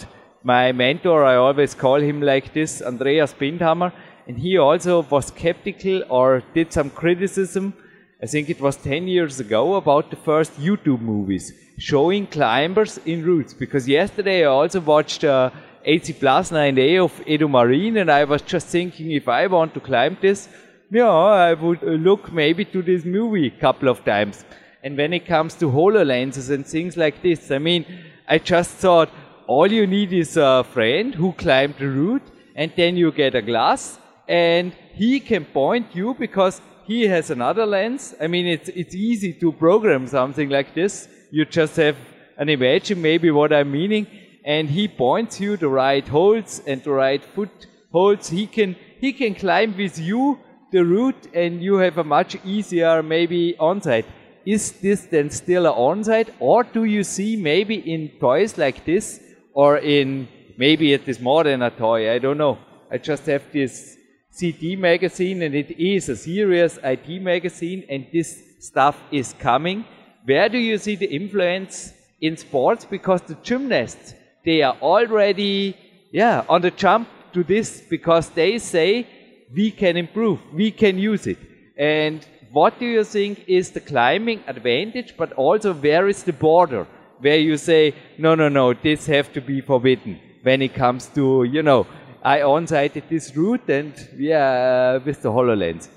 my mentor, I always call him like this, Andreas Bindhammer, and he also was skeptical or did some criticism. I think it was 10 years ago about the first YouTube movies showing climbers in routes. Because yesterday I also watched uh, AC Plus 9A of Edu Marín, and I was just thinking if I want to climb this, yeah, I would look maybe to this movie a couple of times. And when it comes to HoloLenses and things like this, I mean, I just thought all you need is a friend who climbed the route, and then you get a glass, and he can point you because he has another lens. I mean, it's, it's easy to program something like this you just have an imagine maybe what I'm meaning, and he points you the right holds and the right foot holds. He can he can climb with you the route, and you have a much easier maybe on-sight. Is this then still an on-sight, or do you see maybe in toys like this, or in maybe it is more than a toy? I don't know. I just have this c't magazine, and it is a serious IT magazine, and this stuff is coming where do you see the influence in sports? Because the gymnasts, they are already, yeah, on the jump to this because they say we can improve, we can use it. And what do you think is the climbing advantage, but also where is the border where you say, no, no, no, this have to be forbidden when it comes to, you know, I on-sighted this route and yeah, with the HoloLens.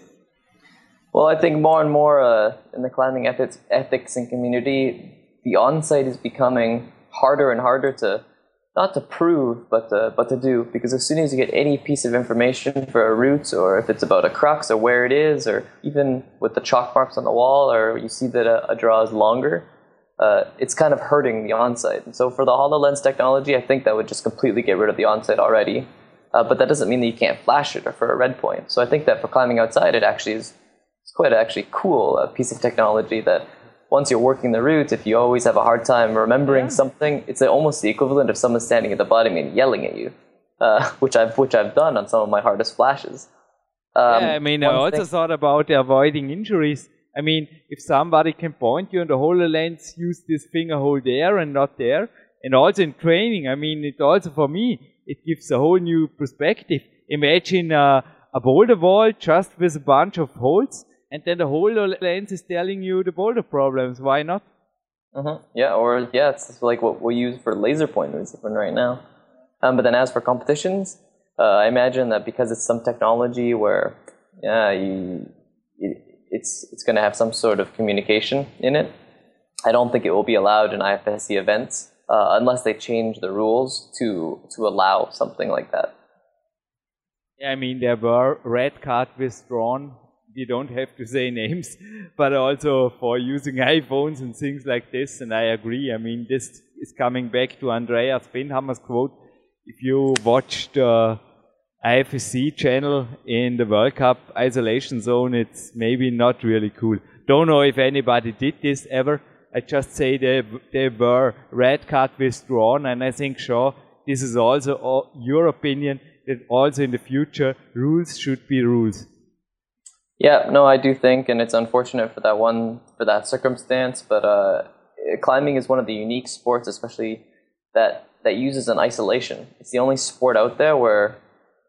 Well, I think more and more uh, in the climbing ethics, ethics and community, the on-sight is becoming harder and harder to not to prove, but to, but to do. Because as soon as you get any piece of information for a route, or if it's about a crux or where it is, or even with the chalk marks on the wall, or you see that a, a draw is longer, uh, it's kind of hurting the on-sight. And so for the HoloLens technology, I think that would just completely get rid of the on-sight already. Uh, but that doesn't mean that you can't flash it or for a red point. So I think that for climbing outside, it actually is it's quite actually cool a piece of technology that once you're working the route, if you always have a hard time remembering yeah. something, it's almost the equivalent of someone standing at the bottom and yelling at you. uh, (laughs) which I've which I've done on some of my hardest flashes. Um, yeah, I mean, I also thing- thought about avoiding injuries. I mean, if somebody can point you on the HoloLens, use this finger hold there and not there. And also in training, I mean, it also for me, it gives a whole new perspective. Imagine uh, a boulder wall just with a bunch of holes, and then the HoloLens is telling you the boulder problems. Why not? Mm-hmm. Yeah, or yeah, it's like what we use for laser pointers even right now. Um, but then as for competitions, uh, I imagine that because it's some technology where yeah, you, it's it's going to have some sort of communication in it. I don't think it will be allowed in IFSC events uh, unless they change the rules to to allow something like that. Yeah, I mean there were red card withdrawn. We don't have to say (laughs) names, but also for using iPhones and things like this. And I agree. I mean this is coming back to Andreas Bindhammer's quote. If you watched. Uh, the IFSC channel in the World Cup isolation zone, it's maybe not really cool. Don't know if anybody did this ever. I just say they, they were red card withdrawn, and I think, sure, this is also your opinion that also in the future rules should be rules. Yeah, no, I do think, and it's unfortunate for that one for that circumstance, but uh, climbing is one of the unique sports, especially that that uses an isolation. It's the only sport out there where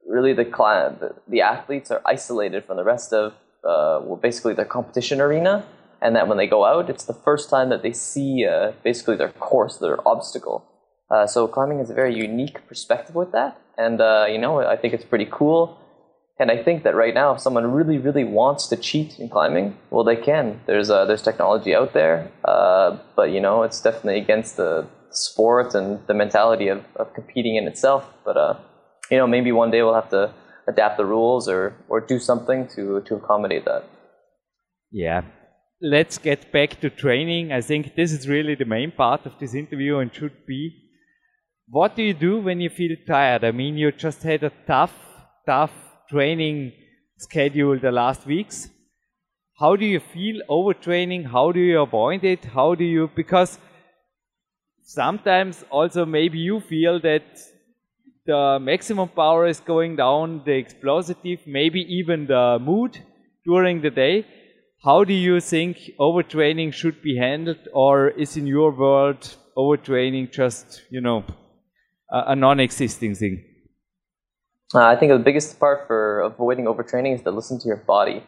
really the client, the, athletes are isolated from the rest of uh, well, basically their competition arena, and that when they go out, it's the first time that they see uh, basically their course, their obstacle. Uh, so climbing has a very unique perspective with that, and uh, you know I think it's pretty cool. And I think that right now, if someone really, really wants to cheat in climbing, well, they can. There's uh, there's technology out there, uh, but you know it's definitely against the sport and the mentality of, of competing in itself. But you know, maybe one day we'll have to adapt the rules or, or do something to, to accommodate that. Yeah. Let's get back to training. I think this is really the main part of this interview and should be. What do you do when you feel tired? I mean, you just had a tough, tough training schedule the last weeks. How do you feel overtraining? How do you avoid it? How do you, because sometimes also maybe you feel that the maximum power is going down, the explosive, maybe even the mood during the day. How do you think overtraining should be handled, or is in your world overtraining just, you know, a, a non existing thing? Uh, I think the biggest part for avoiding overtraining is to listen to your body.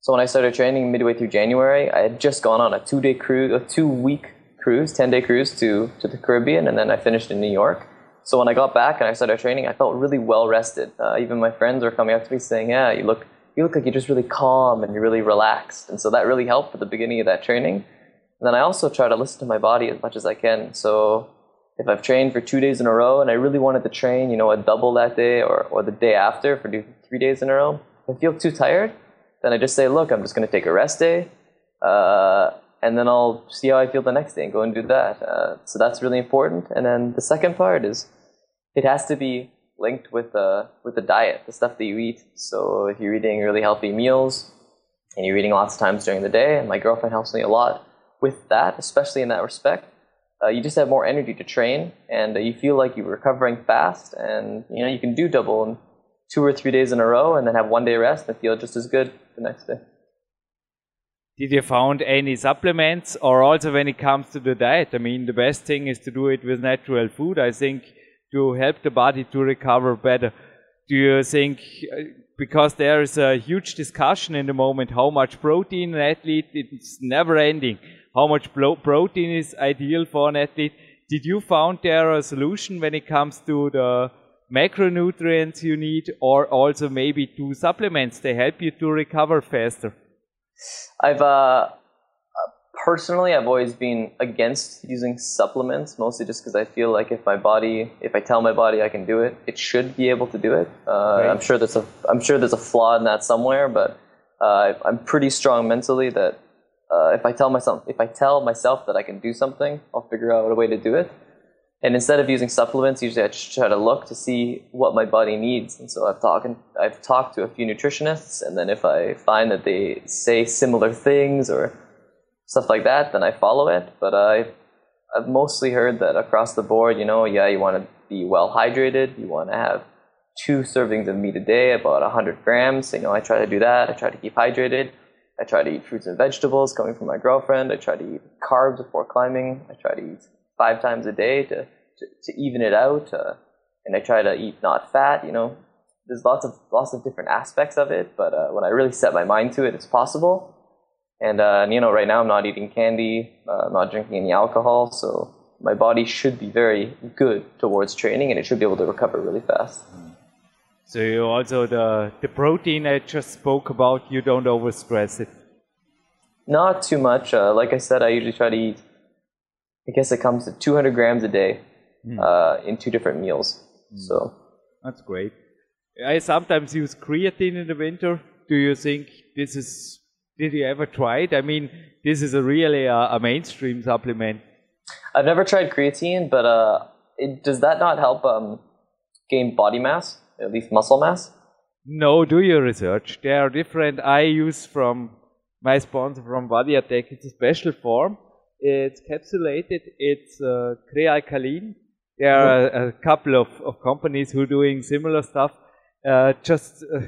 So when I started training midway through January, I had just gone on a two day cruise, a two week cruise, 10 day cruise to, to the Caribbean, and then I finished in New York. So when I got back and I started training, I felt really well rested. Uh, even my friends were coming up to me saying, "Yeah, you look you look like you're just really calm and you're really relaxed." And so that really helped at the beginning of that training. And then I also try to listen to my body as much as I can. So if I've trained for two days in a row and I really wanted to train, you know, a double that day or, or the day after for three days in a row, if I feel too tired, then I just say, look, I'm just going to take a rest day. Uh, and then I'll see how I feel the next day and go and do that. Uh, so that's really important. And then the second part is it has to be linked with the with the diet, the stuff that you eat. So if you're eating really healthy meals and you're eating lots of times during the day, and my girlfriend helps me a lot with that, especially in that respect. Uh, you just have more energy to train, and uh, you feel like you're recovering fast, and you know you can do double in two or three days in a row, and then have one day rest and feel just as good the next day. Did you found any supplements, or also when it comes to the diet? I mean, the best thing is to do it with natural food. I think to help the body to recover better. Do you think, uh, because there is a huge discussion in the moment, how much protein an athlete, it's never ending, how much protein is ideal for an athlete? Did you found there a solution when it comes to the macronutrients you need or also maybe two supplements they help you to recover faster? I've uh, personally, I've always been against using supplements, mostly just because I feel like if my body, if I tell my body I can do it, it should be able to do it. Uh, right. I'm sure there's a, I'm sure there's a flaw in that somewhere, but uh, I'm pretty strong mentally that uh, if I tell myself, if I tell myself that I can do something, I'll figure out a way to do it. And instead of using supplements, usually I just try to look to see what my body needs. And so I've talked, I've talked to a few nutritionists, and then if I find that they say similar things or stuff like that, then I follow it. But I, I've mostly heard that across the board, you know, yeah, you want to be well hydrated, you want to have two servings of meat a day, about 100 grams. You know, I try to do that. I try to keep hydrated. I try to eat fruits and vegetables coming from my girlfriend. I try to eat carbs before climbing. I try to eat five times a day to, to, to even it out. Uh, and I try to eat not fat, you know. There's lots of lots of different aspects of it, but uh, when I really set my mind to it, it's possible. And, uh, and you know, right now I'm not eating candy, uh, I'm not drinking any alcohol, so my body should be very good towards training, and it should be able to recover really fast. So you also the the protein I just spoke about, you don't overstress it. Not too much. Uh, like I said, I usually try to eat. I guess it comes to 200 grams a day mm. uh, in two different meals. Mm. So that's great. I sometimes use creatine in the winter. Do you think this is? Did you ever try it? I mean, this is a really uh, a mainstream supplement. I've never tried creatine, but uh, it, does that not help um, gain body mass, at least muscle mass? No, do your research. There are different. I use from my sponsor from Body Attack. It's a special form. It's capsulated. It's uh, Kre-Alkalyn. There are a, a couple of, of companies who are doing similar stuff. Uh, just uh,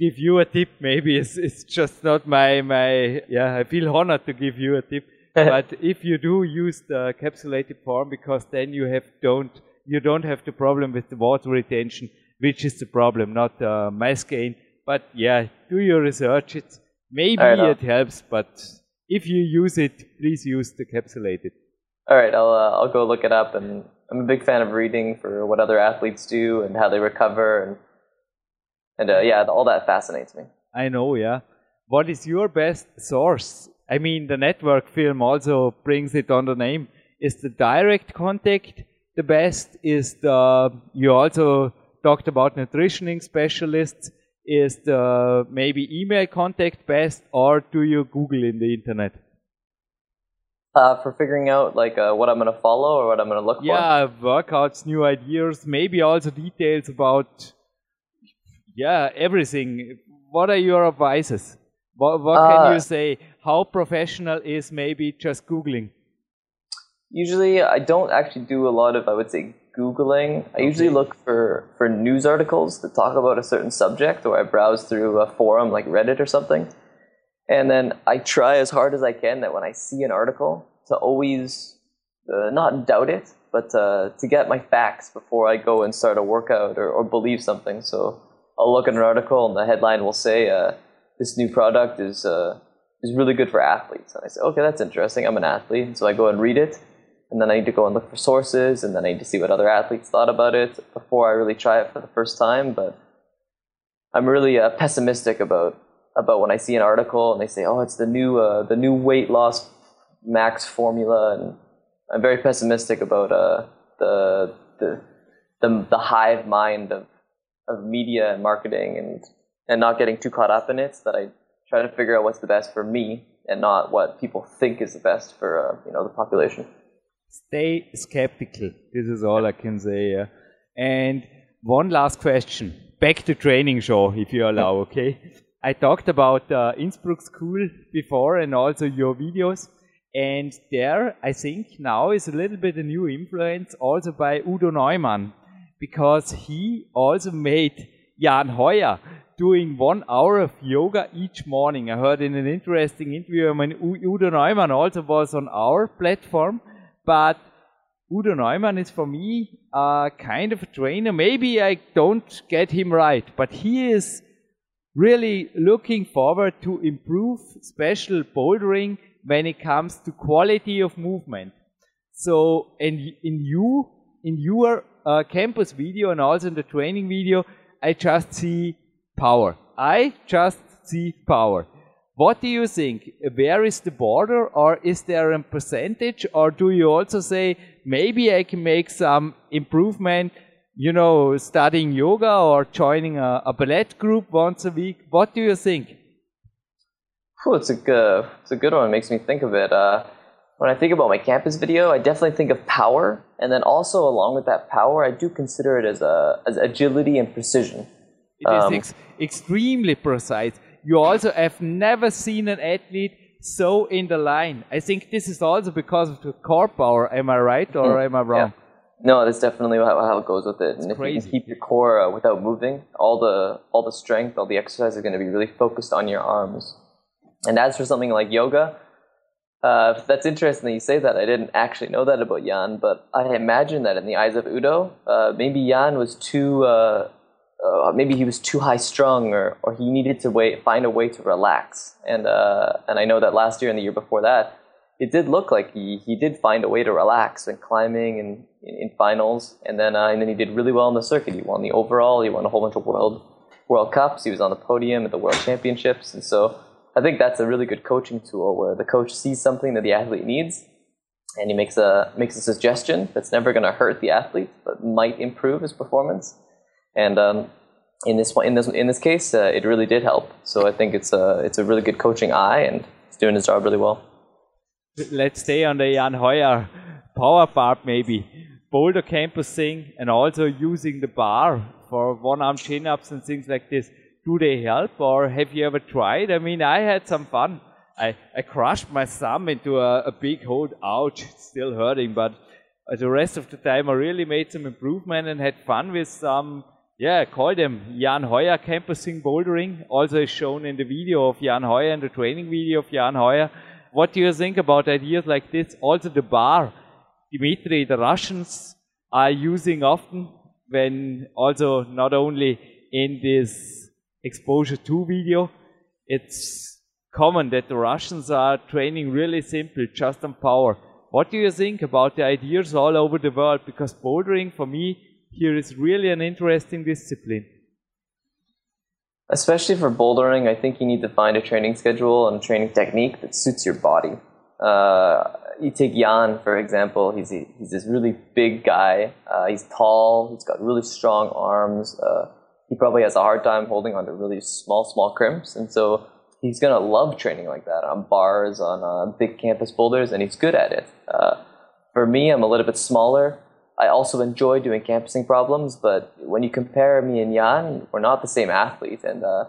give you a tip, maybe it's, it's just not my my. Yeah, I feel honored to give you a tip. (laughs) but if you do use the capsulated form, because then you have don't you don't have the problem with the water retention, which is the problem, not the mass gain. But yeah, do your research. It's maybe it helps, but if you use it, please use the capsulated. All right, I'll uh, I'll go look it up, and I'm a big fan of reading for what other athletes do and how they recover, and and uh, yeah, all that fascinates me. I know, yeah. What is your best source? I mean, the network film also brings it on the name. Is the direct contact the best? Is the you also talked about nutritioning specialists? Is the maybe email contact best, or do you Google in the internet? Uh, for figuring out like uh, what I'm gonna follow or what I'm gonna look yeah, for. Yeah, workouts, new ideas, maybe also details about yeah everything. What are your advices? What, what uh, can you say? How professional is maybe just googling? Usually, I don't actually do a lot of I would say googling. I okay. usually look for for news articles that talk about a certain subject, or I browse through a forum like Reddit or something and then I try as hard as I can that when I see an article to always uh, not doubt it, but uh, to get my facts before I go and start a workout or, or, believe something. So I'll look at an article and the headline will say, uh, this new product is, uh, is really good for athletes. And I say, okay, that's interesting. I'm an athlete. And so I go and read it. And then I need to go and look for sources. And then I need to see what other athletes thought about it before I really try it for the first time. But I'm really uh, pessimistic about about when I see an article and they say, "Oh, it's the new uh, the new weight loss max formula," and I'm very pessimistic about uh, the, the the the hive mind of of media and marketing and and not getting too caught up in it. So that I try to figure out what's the best for me and not what people think is the best for uh, you know the population. Stay skeptical. This is all I can say. Yeah. And one last question. Back to training show, if you allow, (laughs) okay? I talked about uh, Innsbruck School before and also your videos. And there, I think now is a little bit a new influence also by Udo Neumann because he also made Jan Hojer doing one hour of yoga each morning. I heard in an interesting interview, I mean, Udo Neumann also was on our platform, but Udo Neumann is for me a kind of a trainer. Maybe I don't get him right, but he is really looking forward to improve special bouldering when it comes to quality of movement. So in, in you, in your uh, campus video and also in the training video, I just see power. I just see power. What do you think? Where is the border or is there a percentage or do you also say maybe I can make some improvement you know, studying yoga or joining a, a ballet group once a week? What do you think? It's a good, it's a good one. It makes me think of it. Uh, when I think about my campus video, I definitely think of power, and then also along with that power, I do consider it as a as agility and precision. It um, is ex- extremely precise. You also have never seen an athlete so in the line. I think this is also because of the core power. Am I right or mm, am I wrong? Yeah. No, that's definitely how, how it goes with it. It's and if crazy. you can keep your core uh, without moving, all the all the strength, all the exercise is going to be really focused on your arms. And as for something like yoga, uh, that's interesting that you say that. I didn't actually know that about Jan, but I imagine that in the eyes of Udo, uh, maybe Jan was too, uh, uh, maybe he was too high strung, or, or he needed to wait, find a way to relax. And uh, and I know that last year and the year before that, it did look like he, he did find a way to relax and climbing and in, in finals, and then uh, and then he did really well in the circuit. He won the overall. He won a whole bunch of world World Cups. He was on the podium at the World Championships, and so I think that's a really good coaching tool where the coach sees something that the athlete needs, and he makes a makes a suggestion that's never going to hurt the athlete, but might improve his performance. And um, in this in this in this case, uh, it really did help. So I think it's a it's a really good coaching eye, and he's doing his job really well. let's stay on the Jan Hojer power bar maybe. Boulder campus thing and also using the bar for one arm chin ups and things like this. Do they help or have you ever tried? I mean, I had some fun. I, I crushed my thumb into a, a big hole. Ouch, it's still hurting. But uh, the rest of the time, I really made some improvement and had fun with some, yeah, call them Jan Hojer campusing bouldering. Also is shown in the video of Jan Hojer and the training video of Jan Hojer. What do you think about ideas like this? Also the bar. Dimitri, the Russians are using often when also not only in this exposure to video, it's common that the Russians are training really simple, just on power. What do you think about the ideas all over the world? Because bouldering for me here is really an interesting discipline. Especially for bouldering, I think you need to find a training schedule and training technique that suits your body. Uh, you take Jan, for example, he's, he's this really big guy. Uh, he's tall, he's got really strong arms. Uh, he probably has a hard time holding onto really small, small crimps. And so he's going to love training like that on bars, on uh, big campus boulders, and he's good at it. Uh, for me, I'm a little bit smaller. I also enjoy doing campusing problems, but when you compare me and Jan, we're not the same athlete. And uh,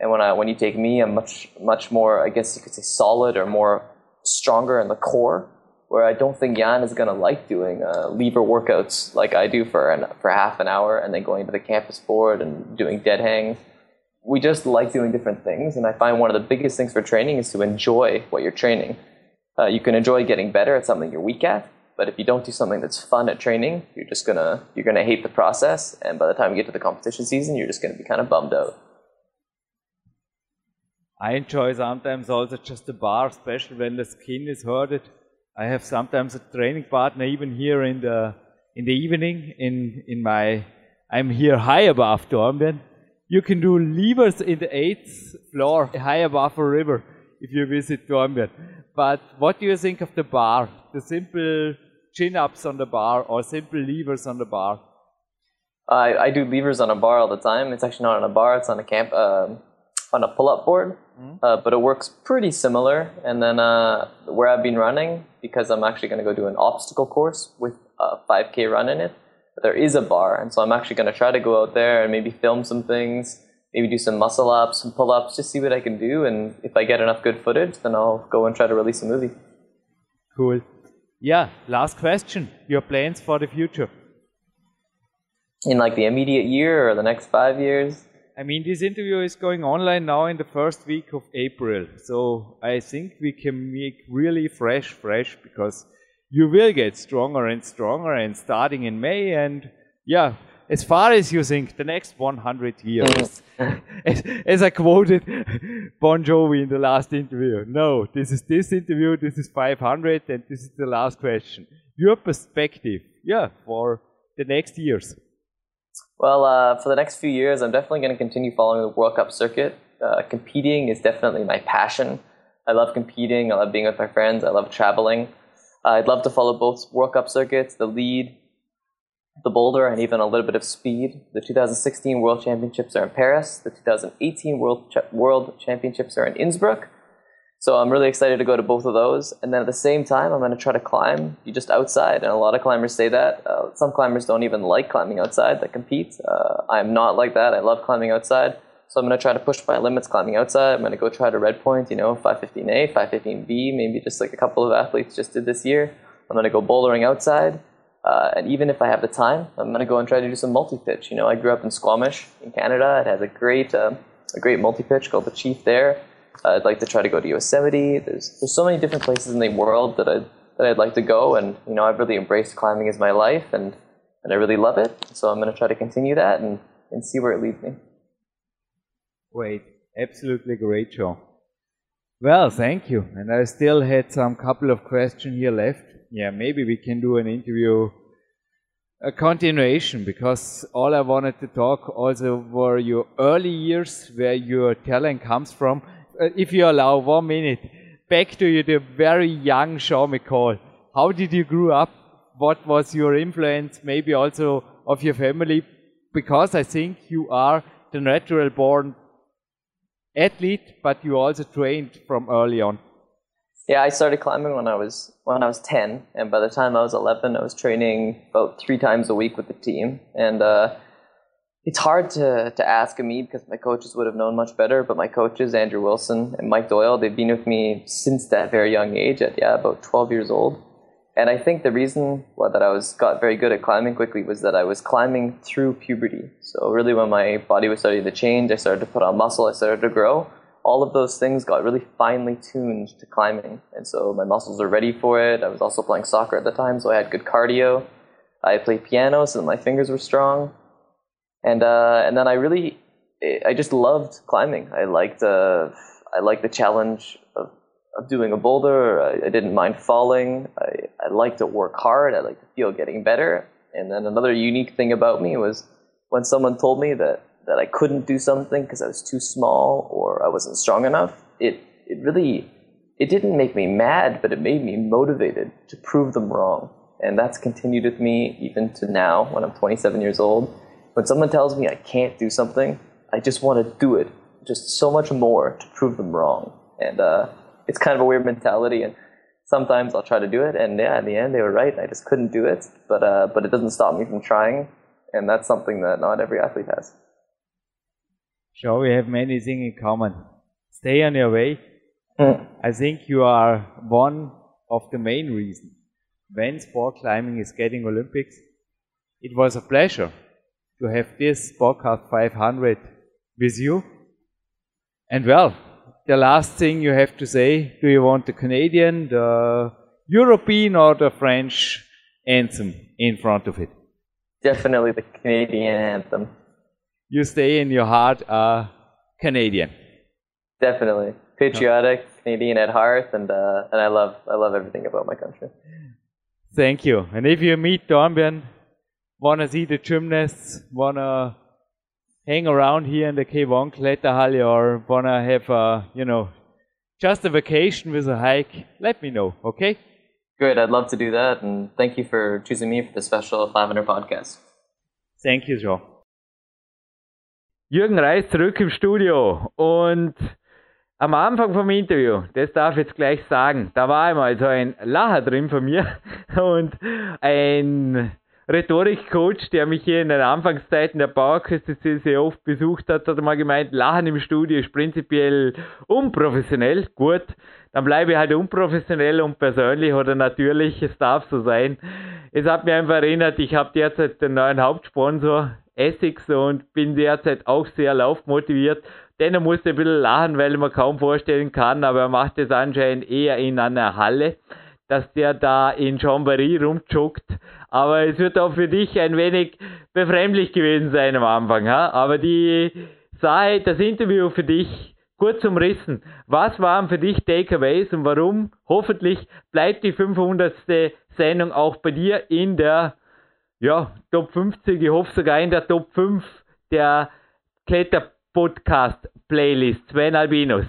and when I when you take me, I'm much much more, I guess you could say, solid or more stronger in the core. Where I don't think Jan is gonna like doing uh, lever workouts like I do for an, for half an hour, and then going to the campus board and doing dead hangs. We just like doing different things, and I find one of the biggest things for training is to enjoy what you're training. Uh, you can enjoy getting better at something you're weak at, but if you don't do something that's fun at training, you're just gonna you're gonna hate the process, and by the time you get to the competition season, you're just gonna be kind of bummed out. I enjoy sometimes also just the bar, especially when the skin is hurted. I have sometimes a training partner even here in the in the evening in in my I'm here high above Dornbirn. You can do levers in the eighth floor, high above a river, if you visit Dornbirn. But what do you think of the bar? The simple chin ups on the bar or simple levers on the bar? I, I do levers on a bar all the time. It's actually not on a bar; it's on a camp um on a pull-up board. Uh, but it works pretty similar. And then uh, where I've been running, because I'm actually going to go do an obstacle course with a 5K run in it, there is a bar, and so I'm actually going to try to go out there and maybe film some things, maybe do some muscle ups, some pull ups, just see what I can do. And if I get enough good footage, then I'll go and try to release a movie. Cool. Yeah, last question. Your plans for the future? In like the immediate year or the next five years, I mean, this interview is going online now in the first week of April. So I think we can make really fresh, fresh because you will get stronger and stronger and starting in May. And yeah, as far as you think, the next 100 years, (laughs) as, as I quoted Bon Jovi in the last interview. No, this is this interview, this is 500, and this is the last question. Your perspective, yeah, for the next years. Well, uh, for the next few years, I'm definitely going to continue following the World Cup circuit. Uh, competing is definitely my passion. I love competing. I love being with my friends. I love traveling. Uh, I'd love to follow both World Cup circuits, the lead, the boulder, and even a little bit of speed. The 2016 World Championships are in Paris. The 2018 World Ch- World Championships are in Innsbruck. So I'm really excited to go to both of those. And then at the same time, I'm going to try to climb you just outside. And a lot of climbers say that. Uh, some climbers don't even like climbing outside that compete. Uh, I'm not like that. I love climbing outside. So I'm going to try to push my limits climbing outside. I'm going to go try to red point, you know, 515A, 515B, maybe just like a couple of athletes just did this year. I'm going to go bouldering outside. Uh, and even if I have the time, I'm going to go and try to do some multi-pitch. You know, I grew up in Squamish in Canada. It has a great, uh, a great multi-pitch called the Chief there. I'd like to try to go to Yosemite. There's, there's so many different places in the world that I that I'd like to go, and you know, I've really embraced climbing as my life, and and I really love it. So I'm going to try to continue that and and see where it leads me. Great, absolutely great, Joe. Well, thank you. And I still had some couple of questions here left. Yeah, maybe we can do an interview, a continuation, because all I wanted to talk also were your early years, where your talent comes from. Uh, if you allow one minute, back to you, the very young Sean McColl. How did you grow up? What was your influence, maybe also of your family? Because I think you are the natural born athlete, but you also trained from early on. Yeah, I started climbing when I was when I was ten, and by the time I was eleven, I was training about three times a week with the team. And uh, it's hard to to ask me because my coaches would have known much better. But my coaches, Andrew Wilson and Mike Doyle, they've been with me since that very young age, at yeah, about twelve years old. And I think the reason why that I was got very good at climbing quickly was that I was climbing through puberty. So really, when my body was starting to change, I started to put on muscle, I started to grow. All of those things got really finely tuned to climbing, and so my muscles are ready for it. I was also playing soccer at the time, so I had good cardio. I played piano, so my fingers were strong, and uh, and then I really, I just loved climbing. I liked uh, I liked the challenge of of doing a boulder. I, I didn't mind falling. I, I like to work hard. I liked to feel getting better. And then another unique thing about me was when someone told me that, that I couldn't do something because I was too small or I wasn't strong enough, it, it really, it didn't make me mad, but it made me motivated to prove them wrong. And that's continued with me even to now when I'm 27 years old. When someone tells me I can't do something, I just want to do it just so much more to prove them wrong. And uh, it's kind of a weird mentality and sometimes I'll try to do it and yeah, in the end they were right. I just couldn't do it. But uh, but it doesn't stop me from trying and that's something that not every athlete has. Sure, we have many things in common. Stay on your way. Mm. I think you are one of the main reasons when sport climbing is getting Olympics. It was a pleasure to have this podcast 500 with you. And well, the last thing you have to say? Do you want the Canadian, the European, or the French anthem in front of it? Definitely the Canadian anthem. You stay in your heart uh, Canadian. Definitely patriotic, Canadian at heart, and uh, and I love I love everything about my country. Thank you. And if you meet Dornbirn, wanna see the gymnasts, wanna hang around here in the K1 Kletterhalle or wanna have a, you know, just a vacation with a hike, let me know, okay? Good, I'd love to do that, and thank you for choosing me for the special 500 podcast. Thank you, Joe. Jürgen Reis zurück im Studio und am Anfang vom Interview, das darf ich jetzt gleich sagen, da war einmal so ein Lacher drin von mir (laughs) und ein Rhetorikcoach, der mich hier in den Anfangszeiten der Bauerküste sehr oft besucht hat, hat mal gemeint, Lachen im Studio ist prinzipiell unprofessionell. Gut, dann bleibe ich halt unprofessionell und persönlich oder natürlich, es darf so sein. Es hat mir einfach erinnert, ich habe derzeit den neuen Hauptsponsor, Essex, und bin derzeit auch sehr laufmotiviert. Dennoch musste ich ein bisschen lachen, weil man kaum vorstellen kann, aber er macht es anscheinend eher in einer Halle dass der da in Chambéry rumjoggt. Aber es wird auch für dich ein wenig befremdlich gewesen sein am Anfang. Ha? Aber die Sache, das Interview für dich, kurz umrissen. Was waren für dich Takeaways und warum? Hoffentlich bleibt die 500. Sendung auch bei dir in der ja, Top 50. Ich hoffe sogar in der Top 5 der Kletter-Podcast-Playlist. Sven Albinos.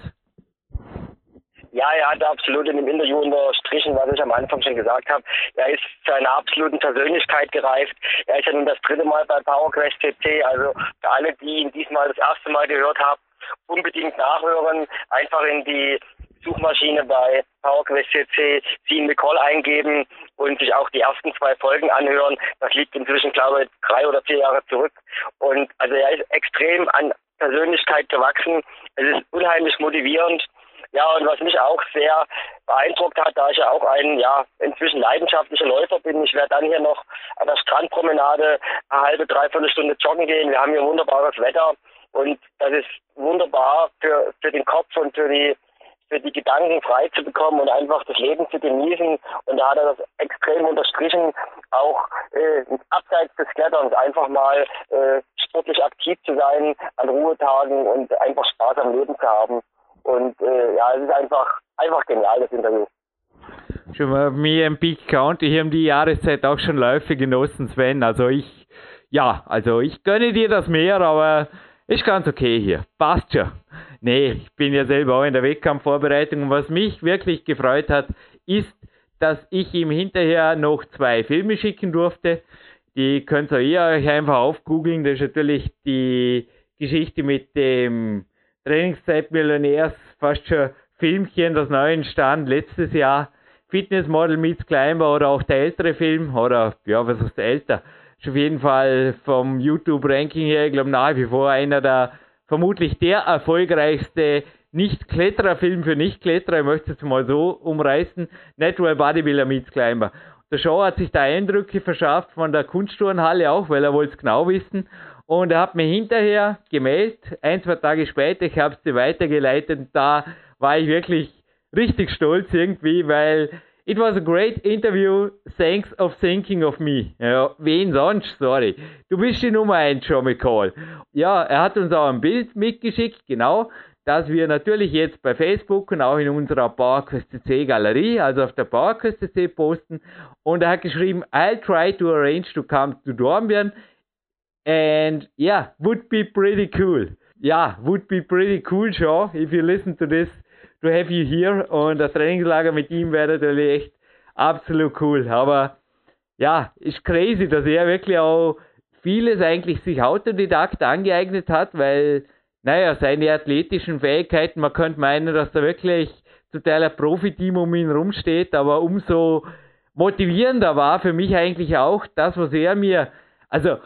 Ja, er hat absolut in dem Interview unterstrichen, was ich am Anfang schon gesagt habe. Er ist zu einer absoluten Persönlichkeit gereift. Er ist ja nun das dritte Mal bei PowerQuest CC. Also für alle, die ihn diesmal das erste Mal gehört haben, unbedingt nachhören. Einfach in die Suchmaschine bei PowerQuest CC Sean McCall eingeben und sich auch die ersten zwei Folgen anhören. Das liegt inzwischen, glaube ich, drei oder vier Jahre zurück. Und also er ist extrem an Persönlichkeit gewachsen. Es ist unheimlich motivierend Ja, und was mich auch sehr beeindruckt hat, da ich ja auch ein, ja, inzwischen leidenschaftlicher Läufer bin, ich werde dann hier noch an der Strandpromenade eine halbe, dreiviertel Stunde joggen gehen. Wir haben hier wunderbares Wetter und das ist wunderbar für, für den Kopf und für die, für die Gedanken frei zu bekommen und einfach das Leben zu genießen. Und da hat er das extrem unterstrichen, auch äh, abseits des Kletterns einfach mal äh, sportlich aktiv zu sein an Ruhetagen und einfach Spaß am Leben zu haben. Und äh, ja, es ist einfach, einfach genial, das Interview. Schon mal mir im Peak County hier um die Jahreszeit auch schon Läufe genossen, Sven. Also ich, ja, also ich gönne dir das mehr, aber ist ganz okay hier. Passt schon. Nee, ich bin ja selber auch in der Wettkampfvorbereitung und was mich wirklich gefreut hat, ist, dass ich ihm hinterher noch zwei Filme schicken durfte. Die könnt ihr euch einfach aufgoogeln. Das ist natürlich die Geschichte mit dem Trainingszeitmillionärs, fast schon Filmchen, das neu entstand letztes Jahr. Fitnessmodel meets Climber oder auch der ältere Film oder ja, was ist der älter? Ist auf jeden Fall vom YouTube-Ranking her, ich glaube nach wie vor einer der vermutlich der erfolgreichste nicht-Kletterer-Film für Nicht-Kletterer, ich möchte es mal so umreißen, Natural Bodybuilder meets Climber. Der Show hat sich da Eindrücke verschafft von der Kunstturnhalle auch, weil er wollte es genau wissen. Und er hat mir hinterher gemeldet, ein, zwei Tage später, ich habe es dir weitergeleitet da war ich wirklich richtig stolz irgendwie, weil it was a great interview, thanks of thinking of me. Ja, wen sonst, sorry. Du bist die Nummer 1, John McCall. Ja, er hat uns auch ein Bild mitgeschickt, genau, dass wir natürlich jetzt bei Facebook und auch in unserer PowerQuest CC Galerie, also auf der PowerQuest CC posten. Und er hat geschrieben, I'll try to arrange to come to Dornbirn. And yeah, would be pretty cool. Yeah, would be pretty cool, Shaw, if you listen to this, to have you here. Und das Trainingslager mit ihm wäre natürlich echt absolut cool. Aber ja, ist crazy, dass er wirklich auch vieles eigentlich sich Autodidakt angeeignet hat, weil, naja, seine athletischen Fähigkeiten, man könnte meinen, dass da wirklich zum Teil ein Profiteam um ihn rumsteht, aber umso motivierender war für mich eigentlich auch das, was er mir, also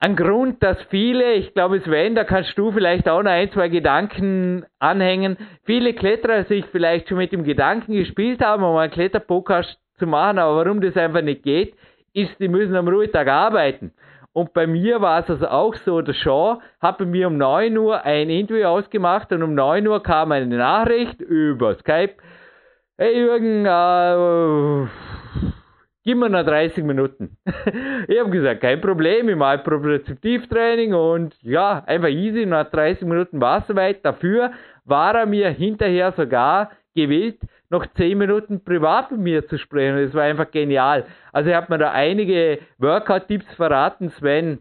ein Grund, dass viele, ich glaube Sven, da kannst du vielleicht auch noch ein, zwei Gedanken anhängen, viele Kletterer sich vielleicht schon mit dem Gedanken gespielt haben, um einen Kletterpodcast zu machen, aber warum das einfach nicht geht, ist, die müssen am Ruhetag arbeiten. Und bei mir war es also auch so, der Shaw hat bei mir um 9 Uhr ein Interview ausgemacht und um 9 Uhr kam eine Nachricht über Skype. Hey Jürgen, äh, gib mir noch 30 Minuten. (laughs) ich habe gesagt, kein Problem, ich mache Propriozeptivtraining und ja, einfach easy, nach 30 Minuten war es soweit. Dafür war er mir hinterher sogar gewillt, noch 10 Minuten privat mit mir zu sprechen. Das war einfach genial. Also er hat mir da einige Workout-Tipps verraten, Sven.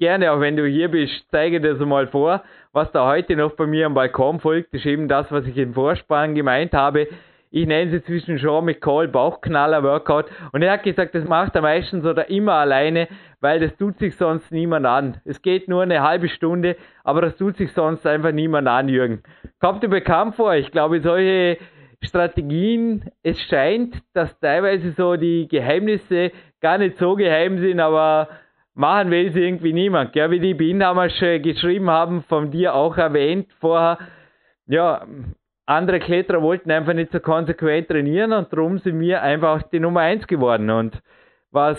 Gerne, auch wenn du hier bist, zeige das mal vor, was da heute noch bei mir am Balkon folgt. Ist eben das, was ich im Vorspann gemeint habe ich nenne sie zwischen Sean McCall Bauchknaller-Workout. Und er hat gesagt, das macht er meistens oder immer alleine, weil das tut sich sonst niemand an. Es geht nur eine halbe Stunde, aber das tut sich sonst einfach niemand an, Jürgen. Kommt dir bekannt vor? Ich glaube, solche Strategien, es scheint, dass teilweise so die Geheimnisse gar nicht so geheim sind, aber machen will sie irgendwie niemand. Ja, wie die Bienhammer geschrieben haben, von dir auch erwähnt vorher. Ja, andere Kletterer wollten einfach nicht so konsequent trainieren und darum sind wir einfach die Nummer 1 geworden. Und was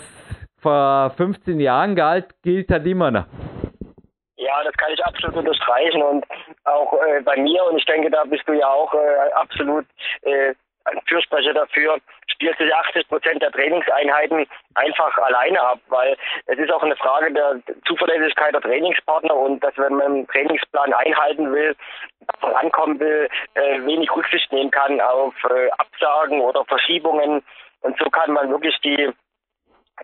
vor 15 Jahren galt, gilt halt immer noch. Ja, das kann ich absolut unterstreichen und auch äh, bei mir und ich denke, da bist du ja auch äh, absolut äh, ein Fürsprecher dafür, spielt sich 80 Prozent der Trainingseinheiten einfach alleine ab, weil es ist auch eine Frage der Zuverlässigkeit der Trainingspartner und dass wenn man einen Trainingsplan einhalten will, vorankommen will, äh, wenig Rücksicht nehmen kann auf äh, Absagen oder Verschiebungen und so kann man wirklich die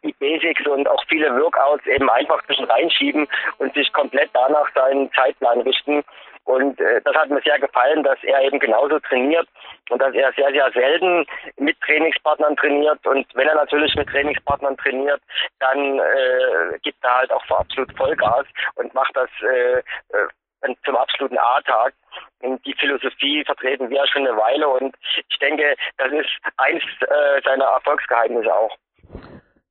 die Basics und auch viele Workouts eben einfach zwischen reinschieben und sich komplett danach seinen Zeitplan richten. Und äh, das hat mir sehr gefallen, dass er eben genauso trainiert und dass er sehr, sehr selten mit Trainingspartnern trainiert. Und wenn er natürlich mit Trainingspartnern trainiert, dann äh, gibt er halt auch absolut Vollgas und macht das äh, äh, zum absoluten A-Tag. Und die Philosophie vertreten wir schon eine Weile und ich denke, das ist eins äh, seiner Erfolgsgeheimnisse auch.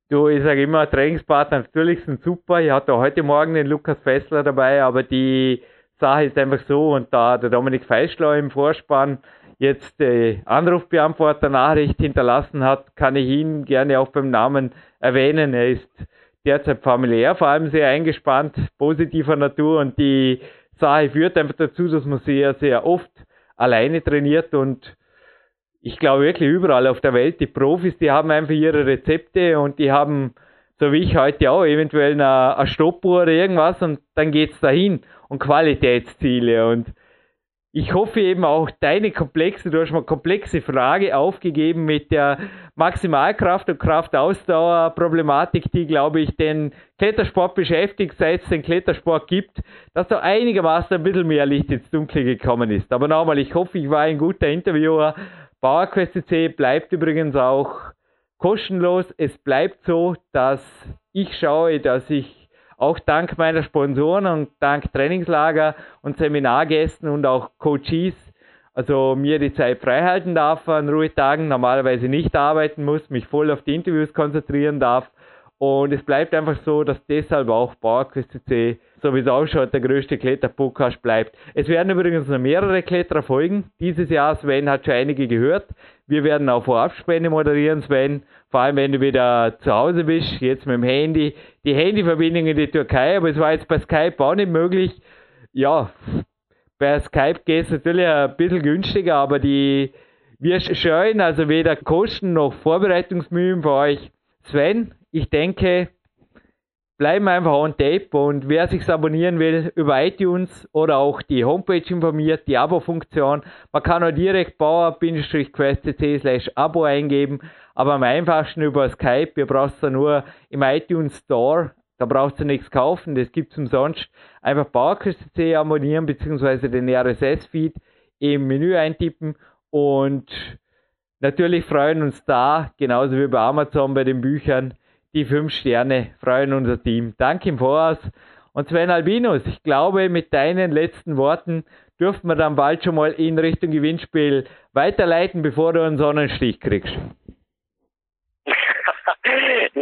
Du, ich sage immer, Trainingspartner natürlich sind super. Ich hatte heute Morgen den Lukas Fessler dabei, aber die Sache ist einfach so, und da der Dominik Feischler im Vorspann jetzt die Anrufbeantworter-Nachricht hinterlassen hat, kann ich ihn gerne auch beim Namen erwähnen. Er ist derzeit familiär vor allem sehr eingespannt, positiver Natur und die Sache führt einfach dazu, dass man sehr, sehr oft alleine trainiert und ich glaube wirklich überall auf der Welt, die Profis, die haben einfach ihre Rezepte und die haben, so wie ich heute auch, eventuell eine, eine Stoppuhr oder irgendwas und dann geht's dahin und Qualitätsziele und ich hoffe eben auch deine komplexe, du hast mal komplexe Frage aufgegeben mit der Maximalkraft und Kraftausdauer-Problematik, die, glaube ich, den Klettersport beschäftigt, seit es den Klettersport gibt, dass da einigermaßen ein bisschen mehr Licht ins Dunkle gekommen ist. Aber nochmal, ich hoffe, ich war ein guter Interviewer. PowerQuest bleibt übrigens auch kostenlos. Es bleibt so, dass ich schaue, dass ich auch dank meiner Sponsoren und dank Trainingslager und Seminargästen und auch Coaches, also mir die Zeit frei halten darf an Ruhetagen, normalerweise nicht arbeiten muss, mich voll auf die Interviews konzentrieren darf. Und es bleibt einfach so, dass deshalb auch PowerQuest so wie es ausschaut, der größte Kletterpodcast bleibt. Es werden übrigens noch mehrere Kletterer folgen. Dieses Jahr, Sven hat schon einige gehört. Wir werden auch Vorabspende moderieren, Sven. Vor allem, wenn du wieder zu Hause bist, jetzt mit dem Handy. Die Handyverbindung in die Türkei, aber es war jetzt bei Skype auch nicht möglich. Ja, bei Skype geht es natürlich ein bisschen günstiger, aber die, wir scheuen also weder Kosten noch Vorbereitungsmühen für euch. Sven, ich denke, bleiben einfach on tape und wer sich abonnieren will über iTunes oder auch die Homepage informiert, die Abo-Funktion. Man kann auch direkt bauer-quest.cc slash Abo eingeben, aber am einfachsten über Skype. Ihr braucht es nur im iTunes Store. Da braucht ihr nichts kaufen, das gibt es umsonst. Einfach bauerquest.cc abonnieren bzw. den RSS-Feed im Menü eintippen und natürlich freuen uns da, genauso wie bei Amazon bei den Büchern, die fünf Sterne freuen unser Team. Danke im Voraus. Und Sven Albinus, ich glaube, mit deinen letzten Worten dürfen wir dann bald schon mal in Richtung Gewinnspiel weiterleiten, bevor du einen Sonnenstich kriegst.